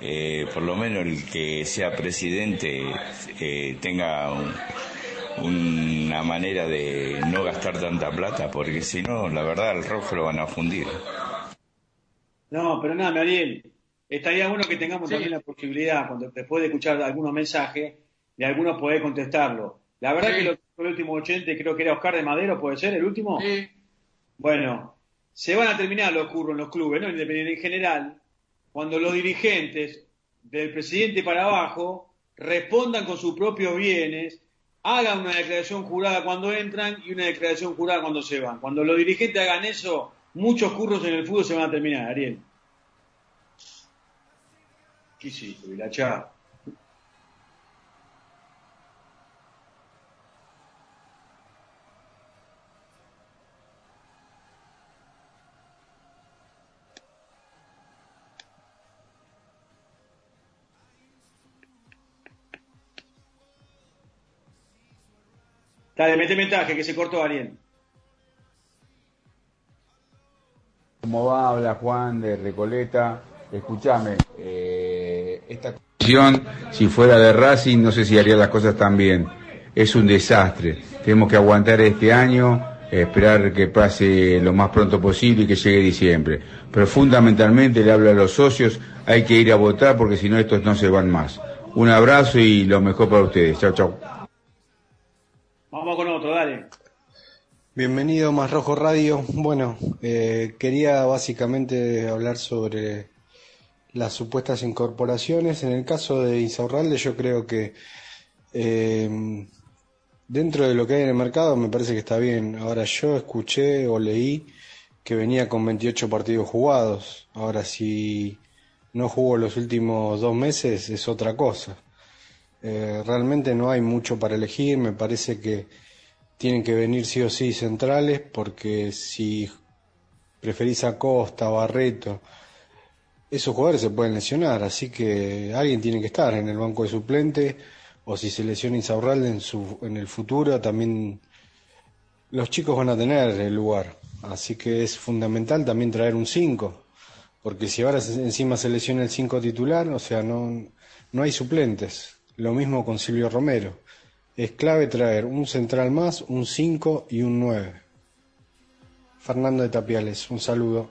Speaker 17: eh, por lo menos el que sea presidente eh, tenga un, una manera de no gastar tanta plata, porque si no, la verdad, el rojo lo van a fundir.
Speaker 4: No, pero nada, Ariel, estaría bueno que tengamos también la posibilidad, cuando después de escuchar algunos mensajes, de algunos poder contestarlo. La verdad que lo, el último oyente creo que era Oscar de Madero, ¿puede ser el último?
Speaker 3: Sí.
Speaker 4: Bueno, se van a terminar los curros en los clubes, ¿no? Independiente en general, cuando los dirigentes, del presidente para abajo, respondan con sus propios bienes hagan una declaración jurada cuando entran y una declaración jurada cuando se van. Cuando los dirigentes hagan eso, muchos curros en el fútbol se van a terminar, Ariel. ¿Qué hiciste, Vilachá? Dale, mete mensaje que se cortó Ariel.
Speaker 18: ¿Cómo va? Habla Juan de Recoleta. Escúchame, eh, esta cuestión, si fuera de Racing, no sé si haría las cosas tan bien. Es un desastre. Tenemos que aguantar este año, esperar que pase lo más pronto posible y que llegue diciembre. Pero fundamentalmente le hablo a los socios, hay que ir a votar porque si no estos no se van más. Un abrazo y lo mejor para ustedes. Chao, chao.
Speaker 4: Vamos con otro, dale.
Speaker 19: Bienvenido Más Rojo Radio. Bueno, eh, quería básicamente hablar sobre las supuestas incorporaciones. En el caso de Insaurralde yo creo que eh, dentro de lo que hay en el mercado me parece que está bien. Ahora yo escuché o leí que venía con 28 partidos jugados. Ahora si no jugó los últimos dos meses es otra cosa. Eh, realmente no hay mucho para elegir, me parece que tienen que venir sí o sí centrales, porque si preferís a Costa, Barreto, esos jugadores se pueden lesionar, así que alguien tiene que estar en el banco de suplente, o si se lesiona Insaurralde en, su, en el futuro, también los chicos van a tener el lugar, así que es fundamental también traer un 5, porque si ahora encima se lesiona el 5 titular, o sea, no, no hay suplentes. Lo mismo con Silvio Romero. Es clave traer un central más, un 5 y un 9. Fernando de Tapiales, un saludo.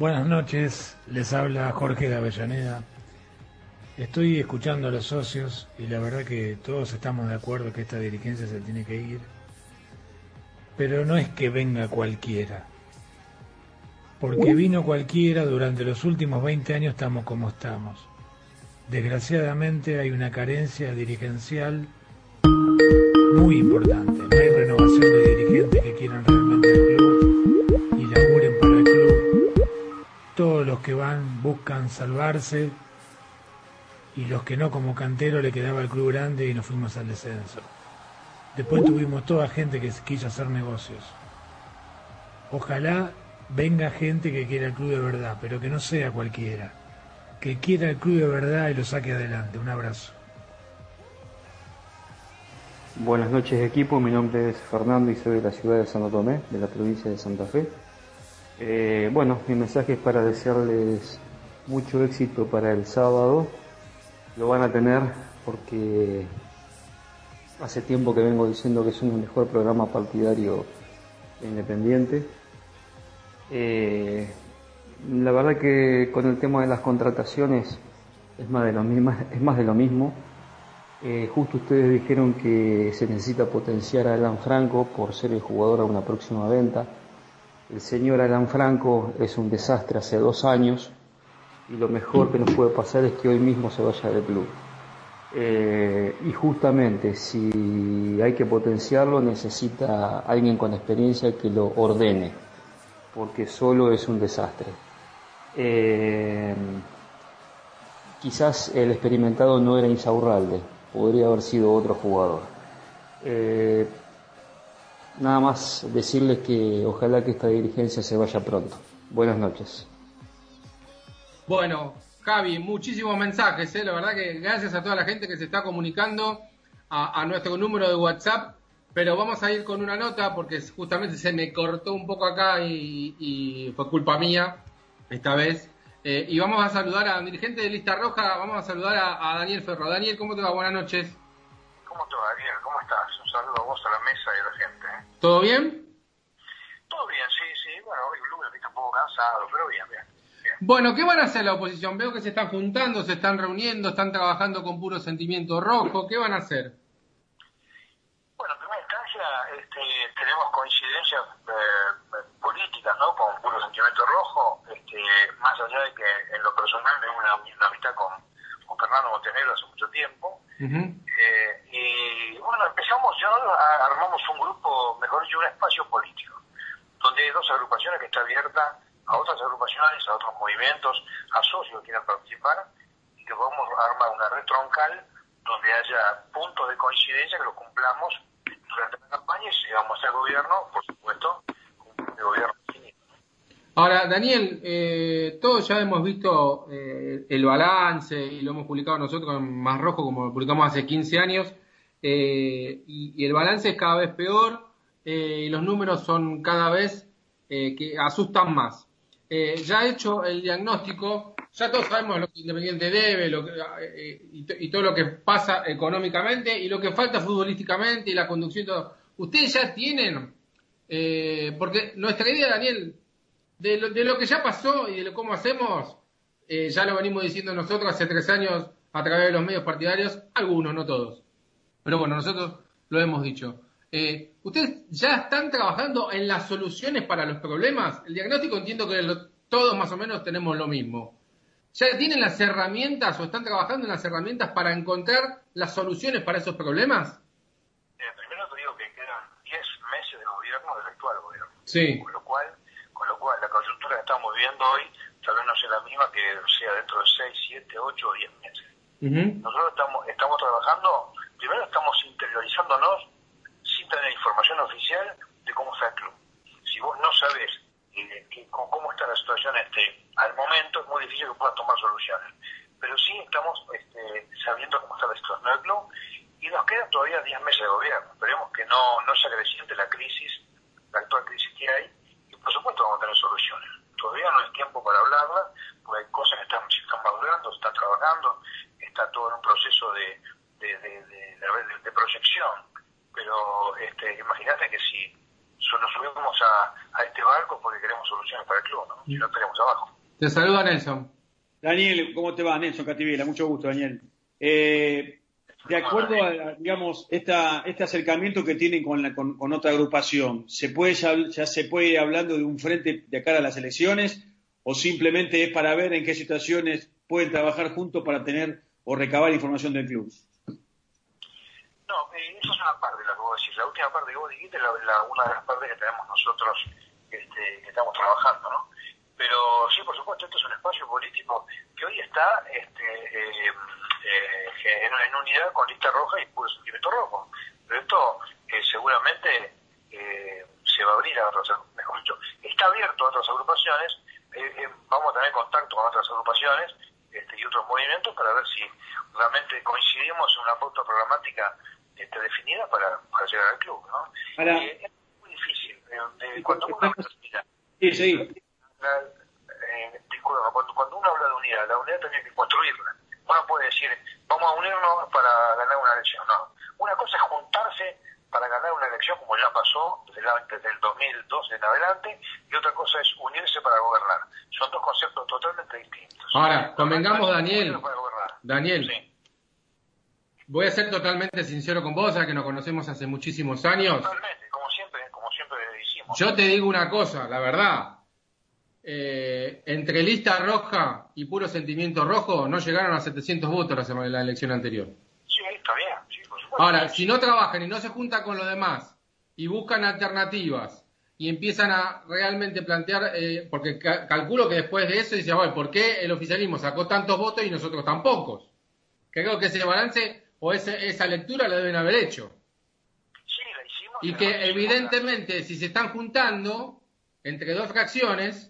Speaker 20: Buenas noches, les habla Jorge de Avellaneda. Estoy escuchando a los socios y la verdad que todos estamos de acuerdo que esta dirigencia se tiene que ir. Pero no es que venga cualquiera. Porque vino cualquiera, durante los últimos 20 años estamos como estamos. Desgraciadamente hay una carencia dirigencial muy importante. No hay renovación de dirigentes que quieran realmente el club Todos los que van buscan salvarse y los que no, como cantero, le quedaba el club grande y nos fuimos al descenso. Después tuvimos toda gente que quiso hacer negocios. Ojalá venga gente que quiera el club de verdad, pero que no sea cualquiera. Que quiera el club de verdad y lo saque adelante. Un abrazo.
Speaker 21: Buenas noches equipo, mi nombre es Fernando y soy de la ciudad de Santo Tomé, de la provincia de Santa Fe. Eh, bueno, mi mensaje es para desearles mucho éxito para el sábado. Lo van a tener porque hace tiempo que vengo diciendo que es un mejor programa partidario independiente. Eh, la verdad que con el tema de las contrataciones es más de lo mismo. Eh, justo ustedes dijeron que se necesita potenciar a Alan Franco por ser el jugador a una próxima venta. El señor Alan Franco es un desastre hace dos años y lo mejor que nos puede pasar es que hoy mismo se vaya del club. Eh, y justamente si hay que potenciarlo necesita alguien con experiencia que lo ordene, porque solo es un desastre. Eh, quizás el experimentado no era Insaurralde, podría haber sido otro jugador. Eh, nada más decirles que ojalá que esta dirigencia se vaya pronto. Buenas noches.
Speaker 3: Bueno, Javi, muchísimos mensajes, ¿eh? la verdad que gracias a toda la gente que se está comunicando a, nuestro número de WhatsApp, pero vamos a ir con una nota porque justamente se me cortó un poco acá y, fue culpa mía esta vez. Eh, y vamos a saludar a dirigente de Lista Roja, vamos a saludar a, Daniel Ferro. Daniel, ¿cómo te va? Buenas noches.
Speaker 22: ¿Cómo te va, Daniel? ¿Cómo estás? Un saludo a vos, a la mesa y a la gente. ¿eh?
Speaker 3: ¿Todo bien?
Speaker 22: Todo bien, sí, sí. Bueno, hoy lunes está un poco cansado, pero bien, bien.
Speaker 3: Bueno, ¿qué van a hacer la oposición? Veo que se están juntando, se están reuniendo, están trabajando con puro sentimiento rojo. ¿Qué van a hacer?
Speaker 22: Bueno, en primera instancia este, tenemos coincidencias eh, políticas, ¿no? Con puro sentimiento rojo, este, más allá de que en lo personal tengo una, una amistad con, Fernando Montenegro hace mucho tiempo. eh, y bueno, empezamos, ya armamos un grupo, mejor dicho, un espacio político, donde hay dos agrupaciones que está abierta a otras agrupaciones, a otros movimientos, a socios que quieran participar y que podamos armar una red troncal donde haya puntos de coincidencia que los cumplamos durante la campaña y si llegamos al gobierno, por supuesto.
Speaker 3: Ahora, Daniel, eh, todos ya hemos visto eh, el balance y lo hemos publicado nosotros en Más Rojo, como lo publicamos hace 15 años, eh, y, y, el balance es cada vez peor eh, y los números son cada vez que asustan más ya hecho el diagnóstico, ya todos sabemos lo que Independiente debe lo eh, y, todo lo que pasa económicamente y lo que falta futbolísticamente y la conducción y todo. Ustedes ya tienen, porque nuestra idea, Daniel, de lo, de lo, que ya pasó y de lo, cómo hacemos, eh, ya lo venimos diciendo nosotros hace tres años a través de los medios partidarios, algunos, no todos. Pero bueno, nosotros lo hemos dicho. Eh, ¿Ustedes ya están trabajando en las soluciones para los problemas? El diagnóstico entiendo que todos más o menos tenemos lo mismo. ¿Ya tienen las herramientas o están trabajando en las herramientas para encontrar las soluciones para esos problemas?
Speaker 22: Eh, primero te digo que quedan 10 meses de gobierno del actual gobierno.
Speaker 3: Sí.
Speaker 22: Con lo cual, que estamos viviendo hoy tal vez no sea la misma que sea dentro de 6, 7, 8 o 10 meses. Nosotros estamos, estamos trabajando, primero estamos interiorizándonos sin tener información oficial de cómo está el club. Si vos no sabés eh, que, cómo está la situación este, al momento, es muy difícil que puedas tomar soluciones. Pero sí estamos este, sabiendo cómo está la situación del club y nos quedan todavía 10 meses de gobierno. Esperemos que no, no sea creciente la crisis, la actual crisis que hay, y por supuesto vamos a tener soluciones. Todavía no es tiempo para hablarla, porque hay cosas que están, se están madurando, se están trabajando, está todo en un proceso de, de, de, de, de proyección pero este, imagínate que si nos subimos a, a, este barco porque queremos soluciones para el club, ¿no? Si no tenemos abajo.
Speaker 3: Te saluda Nelson.
Speaker 4: Daniel, ¿cómo te va? Nelson Cativela, mucho gusto, Daniel. Eh, de acuerdo a, digamos, esta, este acercamiento que tienen con, la, con, otra agrupación, ¿se puede ya, ya, se puede ir hablando de un frente de cara a las elecciones o simplemente es para ver en qué situaciones pueden trabajar juntos para tener o recabar información del club?
Speaker 22: No, eh, eso es una parte de lo que vos decís. La última parte que vos dijiste es una de las partes que tenemos nosotros este, que estamos trabajando, ¿no? Pero sí, por supuesto, esto es un espacio político que hoy está este, eh, eh, en, unidad con lista roja y puro sentimiento rojo. Pero esto eh, seguramente se va a abrir a otras, mejor dicho, está abierto a otras agrupaciones. vamos a tener contacto con otras agrupaciones este, y otros movimientos para ver si realmente coincidimos en una pauta programática este, definida para, para, llegar al club. ¿no? es muy difícil. cuando uno
Speaker 4: Sí, sí
Speaker 22: cuando, cuando uno habla de unidad, la unidad tiene que construirla. Uno puede decir, vamos a unirnos para ganar una elección. No. Una cosa es juntarse para ganar una elección, como ya pasó desde, el 2012 en adelante, y otra cosa es unirse para gobernar. Son dos conceptos totalmente distintos.
Speaker 3: Ahora, convengamos, Daniel. Daniel. Voy a ser totalmente sincero con vos, ya que nos conocemos hace muchísimos años.
Speaker 22: Totalmente, como siempre, como siempre decimos.
Speaker 3: Yo te digo una cosa, la verdad eh, entre lista roja y puro sentimiento rojo no llegaron a 700 votos la, la elección anterior.
Speaker 22: Sí, está bien.
Speaker 3: Ahora, si no trabajan y no se juntan con los demás y buscan alternativas y empiezan a realmente plantear, eh, porque calculo que después de eso dice, bueno, ¿por qué el oficialismo sacó tantos votos y nosotros tan pocos? Creo que ese balance o esa lectura la deben haber hecho.
Speaker 22: Sí, la hicimos.
Speaker 3: Y que evidentemente si se están juntando entre dos fracciones,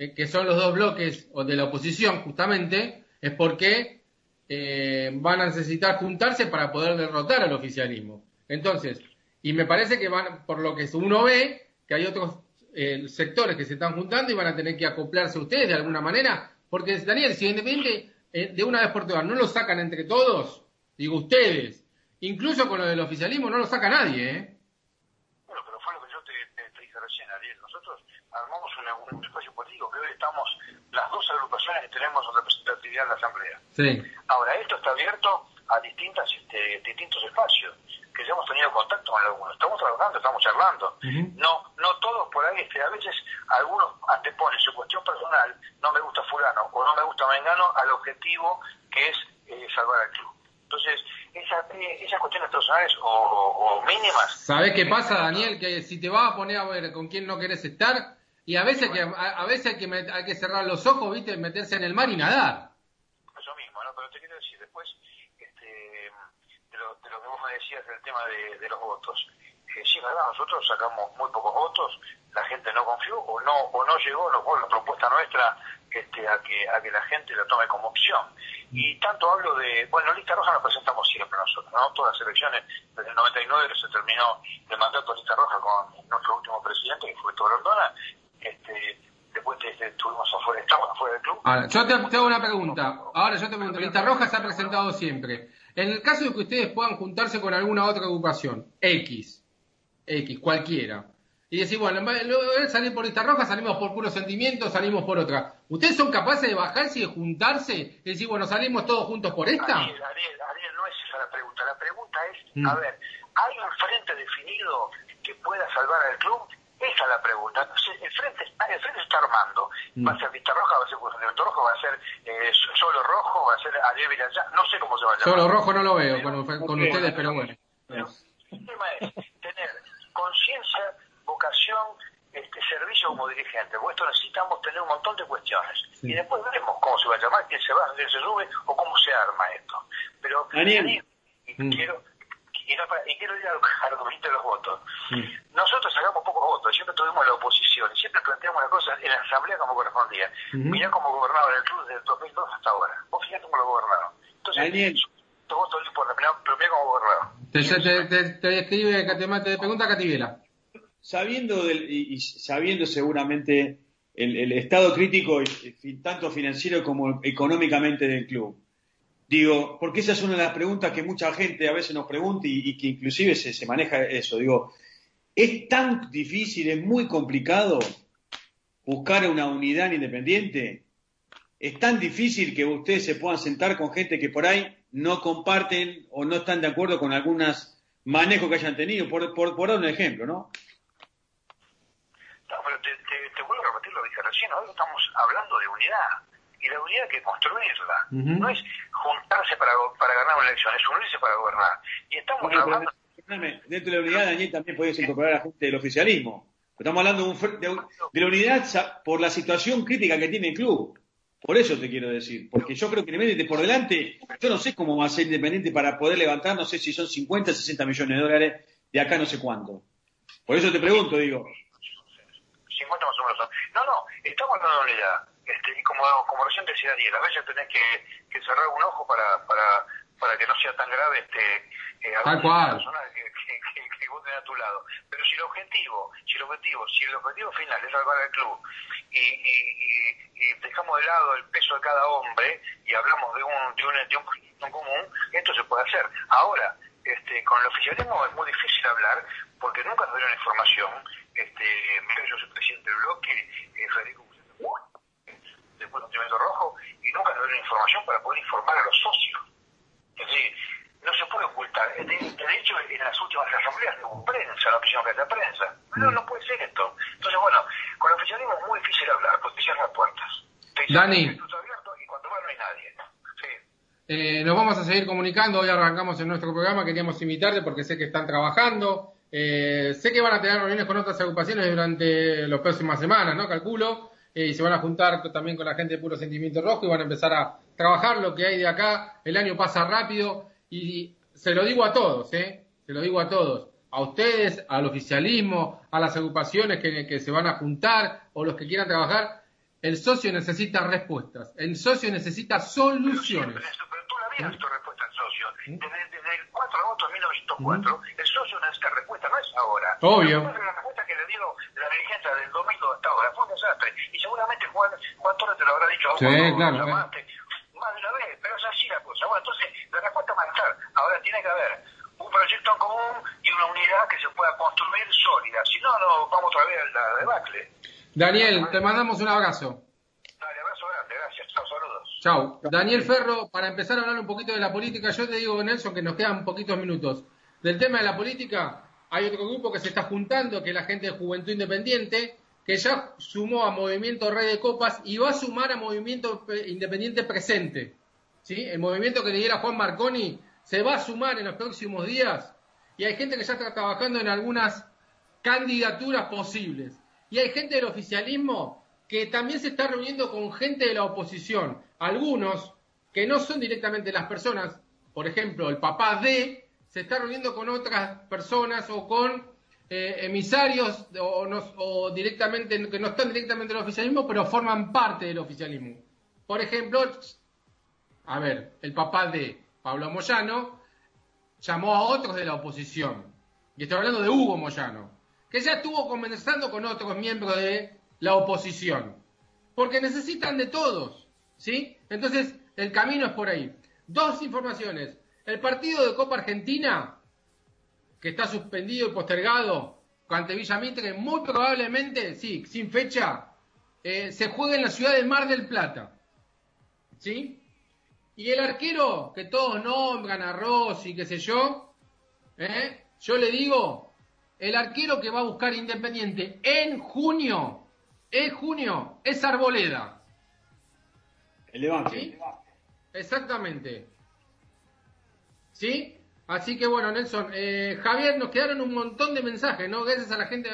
Speaker 3: eh, que son los dos bloques o de la oposición justamente, es porque eh, van a necesitar juntarse para poder derrotar al oficialismo. Entonces, y me parece que van, por lo que uno ve, que hay otros eh, sectores que se están juntando y van a tener que acoplarse ustedes de alguna manera, porque Daniel, si Independiente de una vez por todas no lo sacan entre todos, digo ustedes, incluso con lo del oficialismo no lo saca nadie, ¿eh?
Speaker 22: Bueno, pero fue lo que yo te, dije recién, Ariel. Nosotros armamos un espacio estamos las dos agrupaciones que tenemos representatividad en la Asamblea.
Speaker 3: Sí.
Speaker 22: Ahora, esto está abierto a distintas, este, distintos espacios que ya hemos tenido contacto con algunos. Estamos trabajando, estamos charlando. No no todos por ahí, este, a veces algunos anteponen su cuestión personal, no me gusta fulano o no me gusta mengano, al objetivo que es eh, salvar al club. Entonces, esa, eh, esas cuestiones personales o, o mínimas...
Speaker 3: ¿Sabes qué pasa, Daniel? Que si te vas a poner a ver con quién no querés estar, y a veces, que, a, veces hay que, hay que cerrar los ojos, ¿viste? Meterse en el mar y nadar.
Speaker 22: Eso mismo, ¿no? Pero te quiero decir, después, este, de, lo, de lo que vos me decías del tema de, de los votos. Eh, sí, verdad, nosotros sacamos muy pocos votos, la gente no confió o no o no llegó la propuesta nuestra este, a que a que la gente la tome como opción. Y tanto hablo de, bueno, lista roja nos presentamos siempre nosotros, ¿no? Todas las elecciones, desde el 99 se terminó el mandato de lista roja con nuestro último presidente, que fue Torondona, este, después estuvimos afuera, estamos afuera del club.
Speaker 3: Ahora, yo te, hago una pregunta. Ahora yo te pregunto, Lista Roja se ha presentado siempre. En el caso de que ustedes puedan juntarse con alguna otra agrupación, X, X, cualquiera, y decir, bueno, en salir por Lista Roja, salimos por puro sentimiento, salimos por otra. ¿Ustedes son capaces de bajarse y de juntarse y decir, bueno, salimos todos juntos por esta?
Speaker 22: Ariel, Ariel, Ariel no es esa la pregunta. La pregunta es, mm. a ver, ¿hay un frente definido que pueda salvar al club? Esa es la pregunta. el frente, el frente está armando. Mm. Va a ser Vista Roja, va a ser Curso Rojo, va a ser eh, Solo Rojo, va a ser Ariel Villarreal. No sé cómo se va a llamar.
Speaker 3: Solo Rojo no lo veo con, con ustedes, pero bueno.
Speaker 22: el tema es tener conciencia, vocación, este servicio como dirigente. Por esto necesitamos tener un montón de cuestiones. Y después veremos cómo se va a llamar, quién se va, quién se sube o cómo se arma esto. Pero
Speaker 4: Daniel.
Speaker 22: Mm. quiero y, quiero ir a lo, que de los votos. Nosotros sacamos pocos votos, siempre tuvimos la oposición, y siempre planteamos las cosas en la asamblea como correspondía. Mirá cómo gobernaron el club desde el 2002 hasta ahora. Vos fíjate cómo lo gobernaron. Entonces,
Speaker 4: Daniel.
Speaker 22: estos votos no importa, pero mirá cómo gobernaron.
Speaker 3: Te, te, te, te, escribe, te, te pregunta Cativiela.
Speaker 4: Sabiendo, del, y, sabiendo seguramente el, el estado crítico, tanto financiero como económicamente del club, Digo, porque esa es una de las preguntas que mucha gente a veces nos pregunta y, que inclusive se, se, maneja eso. Digo, ¿es tan difícil, es muy complicado buscar una unidad independiente? es tan difícil que ustedes se puedan sentar con gente que por ahí no comparten o no están de acuerdo con algunos manejos que hayan tenido, por, por, dar un ejemplo, ¿no?
Speaker 22: No, pero te, te, vuelvo a repetir lo que dije recién, hoy estamos hablando de unidad, y la unidad hay que construirla, no es juntarse para, para ganar una elección, es unirse para gobernar. Y estamos hablando...
Speaker 4: Dentro de la unidad, Daniel, también podías incorporar a la gente del oficialismo. Estamos hablando de, de, la unidad por la situación crítica que tiene el club. Por eso te quiero decir, porque yo creo que Independiente por delante, yo no sé cómo va a ser Independiente para poder levantar, no sé si son 50, 60 millones de dólares de acá no sé cuánto. Por eso te pregunto, digo.
Speaker 22: 50 más o menos. No, no, estamos hablando de unidad. Este, y como, como recién decía Daniel, a veces tenés que, que cerrar un ojo para, para, para que no sea tan grave este,
Speaker 3: eh, Tal cual.
Speaker 22: Que, que, que, vos tenés a tu lado. Pero si el objetivo, si el objetivo, si el objetivo final es salvar al club y, y, y, dejamos de lado el peso de cada hombre y hablamos de un, de un, de un proyecto común, esto se puede hacer. Ahora, este, con el oficialismo es muy difícil hablar porque nunca nos dieron información. Este, yo soy presidente del bloque, eh, Federico después del rojo, y nunca nos dieron información para poder informar a los socios. Es decir, no se puede ocultar. De, de hecho, en las últimas asambleas hubo prensa, la opinión que hace prensa. No, no puede ser esto. Entonces, bueno, con el oficialismo es muy difícil hablar, porque cierran las puertas.
Speaker 3: Dani.
Speaker 22: y cuando va no hay nadie.
Speaker 3: Eh, nos vamos a seguir comunicando, hoy arrancamos en nuestro programa, queríamos invitarte porque sé que están trabajando, eh, sé que van a tener reuniones con otras agrupaciones durante las próximas semanas, ¿no? Calculo, eh, y se van a juntar también con la gente de Puro Sentimiento Rojo y van a empezar a trabajar lo que hay de acá, el año pasa rápido, y se lo digo a todos, ¿eh? Se lo digo a todos. A ustedes, al oficialismo, a las agrupaciones que, que se van a juntar o los que quieran trabajar. El socio necesita respuestas. El socio necesita soluciones.
Speaker 22: Pero, la respuesta al socio. Desde, desde, el 4 de agosto de 1904, el socio necesita respuesta, no es ahora.
Speaker 3: Obvio.
Speaker 22: La respuesta que le dio la dirigencia del domingo hasta ahora fue un desastre. Y seguramente Juan, Juan Torres te lo habrá dicho a vos.
Speaker 3: Sí, claro.
Speaker 22: Más de una vez, pero es así la cosa. Bueno, entonces la respuesta va a estar. Ahora tiene que haber un proyecto en común y una unidad que se pueda construir sólida. Si no, no vamos a la debacle.
Speaker 3: Daniel, te mandamos un abrazo.
Speaker 22: Dale, abrazo grande, gracias. Chao,
Speaker 3: Chao. Daniel Ferro, para empezar a hablar un poquito de la política, yo te digo, Nelson, que nos quedan poquitos minutos. Del tema de la política, hay otro grupo que se está juntando, que es la gente de Juventud Independiente, que ya sumó a Movimiento Rey de Copas y va a sumar a Movimiento Independiente Presente. ¿sí? El movimiento que lidera Juan Marconi se va a sumar en los próximos días y hay gente que ya está trabajando en algunas candidaturas posibles. Y hay gente del oficialismo que también se está reuniendo con gente de la oposición. Algunos que no son directamente las personas, por ejemplo, el papá de, se está reuniendo con otras personas o con eh, emisarios o, o, directamente que no están directamente en el oficialismo, pero forman parte del oficialismo. Por ejemplo, a ver, el papá de Pablo Moyano llamó a otros de la oposición. Y estoy hablando de Hugo Moyano, que ya estuvo conversando con otros miembros de la oposición. Porque necesitan de todos, ¿sí? Entonces, el camino es por ahí. Dos informaciones. El partido de Copa Argentina que está suspendido y postergado ante Villa Mitre, muy probablemente, sí, sin fecha, eh, se juega en la ciudad de Mar del Plata. ¿Sí? Y el arquero, que todos nombran a Rossi, qué sé yo, ¿eh? yo le digo, el arquero que va a buscar Independiente en junio, en junio, es Arboleda.
Speaker 4: El Levante.
Speaker 3: ¿Sí? Exactamente. ¿Sí? Así que bueno, Nelson, eh, Javier, nos quedaron un montón de mensajes, ¿no? Gracias a la gente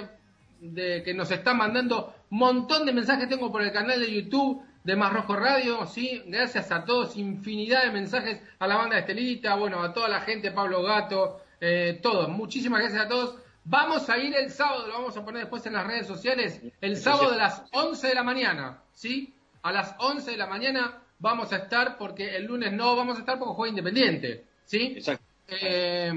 Speaker 3: de, que nos está mandando un montón de mensajes tengo por el canal de YouTube de Más Rojo Radio, sí, gracias a todos, infinidad de mensajes a la banda de Estelita, bueno, a toda la gente, Pablo Gato, eh, todos, muchísimas gracias a todos. Vamos a ir el sábado, lo vamos a poner después en las redes sociales, el sábado a las 11 de la mañana, ¿sí? A las 11 de la mañana vamos a estar, porque el lunes no vamos a estar porque juega Independiente, ¿sí?
Speaker 4: Exacto.
Speaker 3: Eh,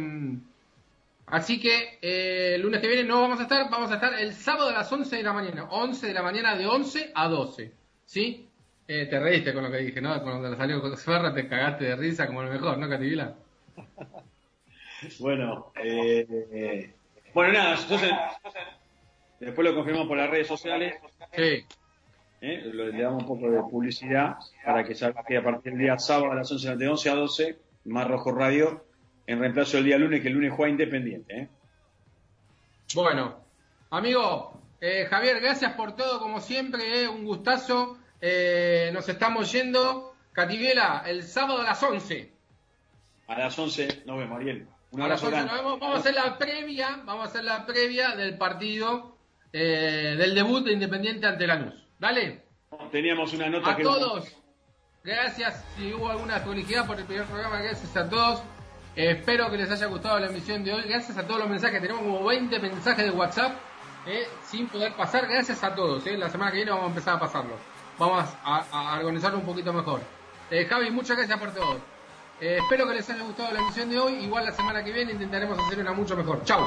Speaker 3: así que eh, el lunes que viene no vamos a estar, vamos a estar el sábado a las 11 de la mañana, 11 de la mañana de 11 a 12, ¿sí? Eh, te reíste con lo que dije, ¿no? Cuando salió con Ferra te cagaste de risa como lo mejor, ¿no, Cativila?
Speaker 4: bueno, eh, bueno, nada, entonces, después lo confirmamos por las redes sociales.
Speaker 3: Sí.
Speaker 4: ¿eh? le damos un poco de publicidad para que salga que a partir del día sábado a las 11, de 11 a 12, Más Rojo Radio, en reemplazo del día lunes, que el lunes juega Independiente. ¿eh?
Speaker 3: Bueno, amigo, eh, Javier, gracias por todo, como siempre, un gustazo. nos estamos yendo. Cativiela, el sábado a las 11.
Speaker 4: A las 11 nos vemos, Ariel.
Speaker 3: Un abrazo grande. Vamos a hacer la previa, vamos a hacer la previa del partido, del debut de Independiente ante Lanús. Dale.
Speaker 4: Teníamos una nota
Speaker 3: a todos. Gracias si hubo alguna publicidad por el primer programa. Gracias a todos. Eh, espero que les haya gustado la emisión de hoy. Gracias a todos los mensajes. Tenemos como 20 mensajes de WhatsApp eh, sin poder pasar. Gracias a todos. Eh. La semana que viene vamos a empezar a pasarlo. Vamos a, organizarlo un poquito mejor. Javi, muchas gracias por todo. Espero que les haya gustado la emisión de hoy. Igual la semana que viene intentaremos hacer una mucho mejor. Chau.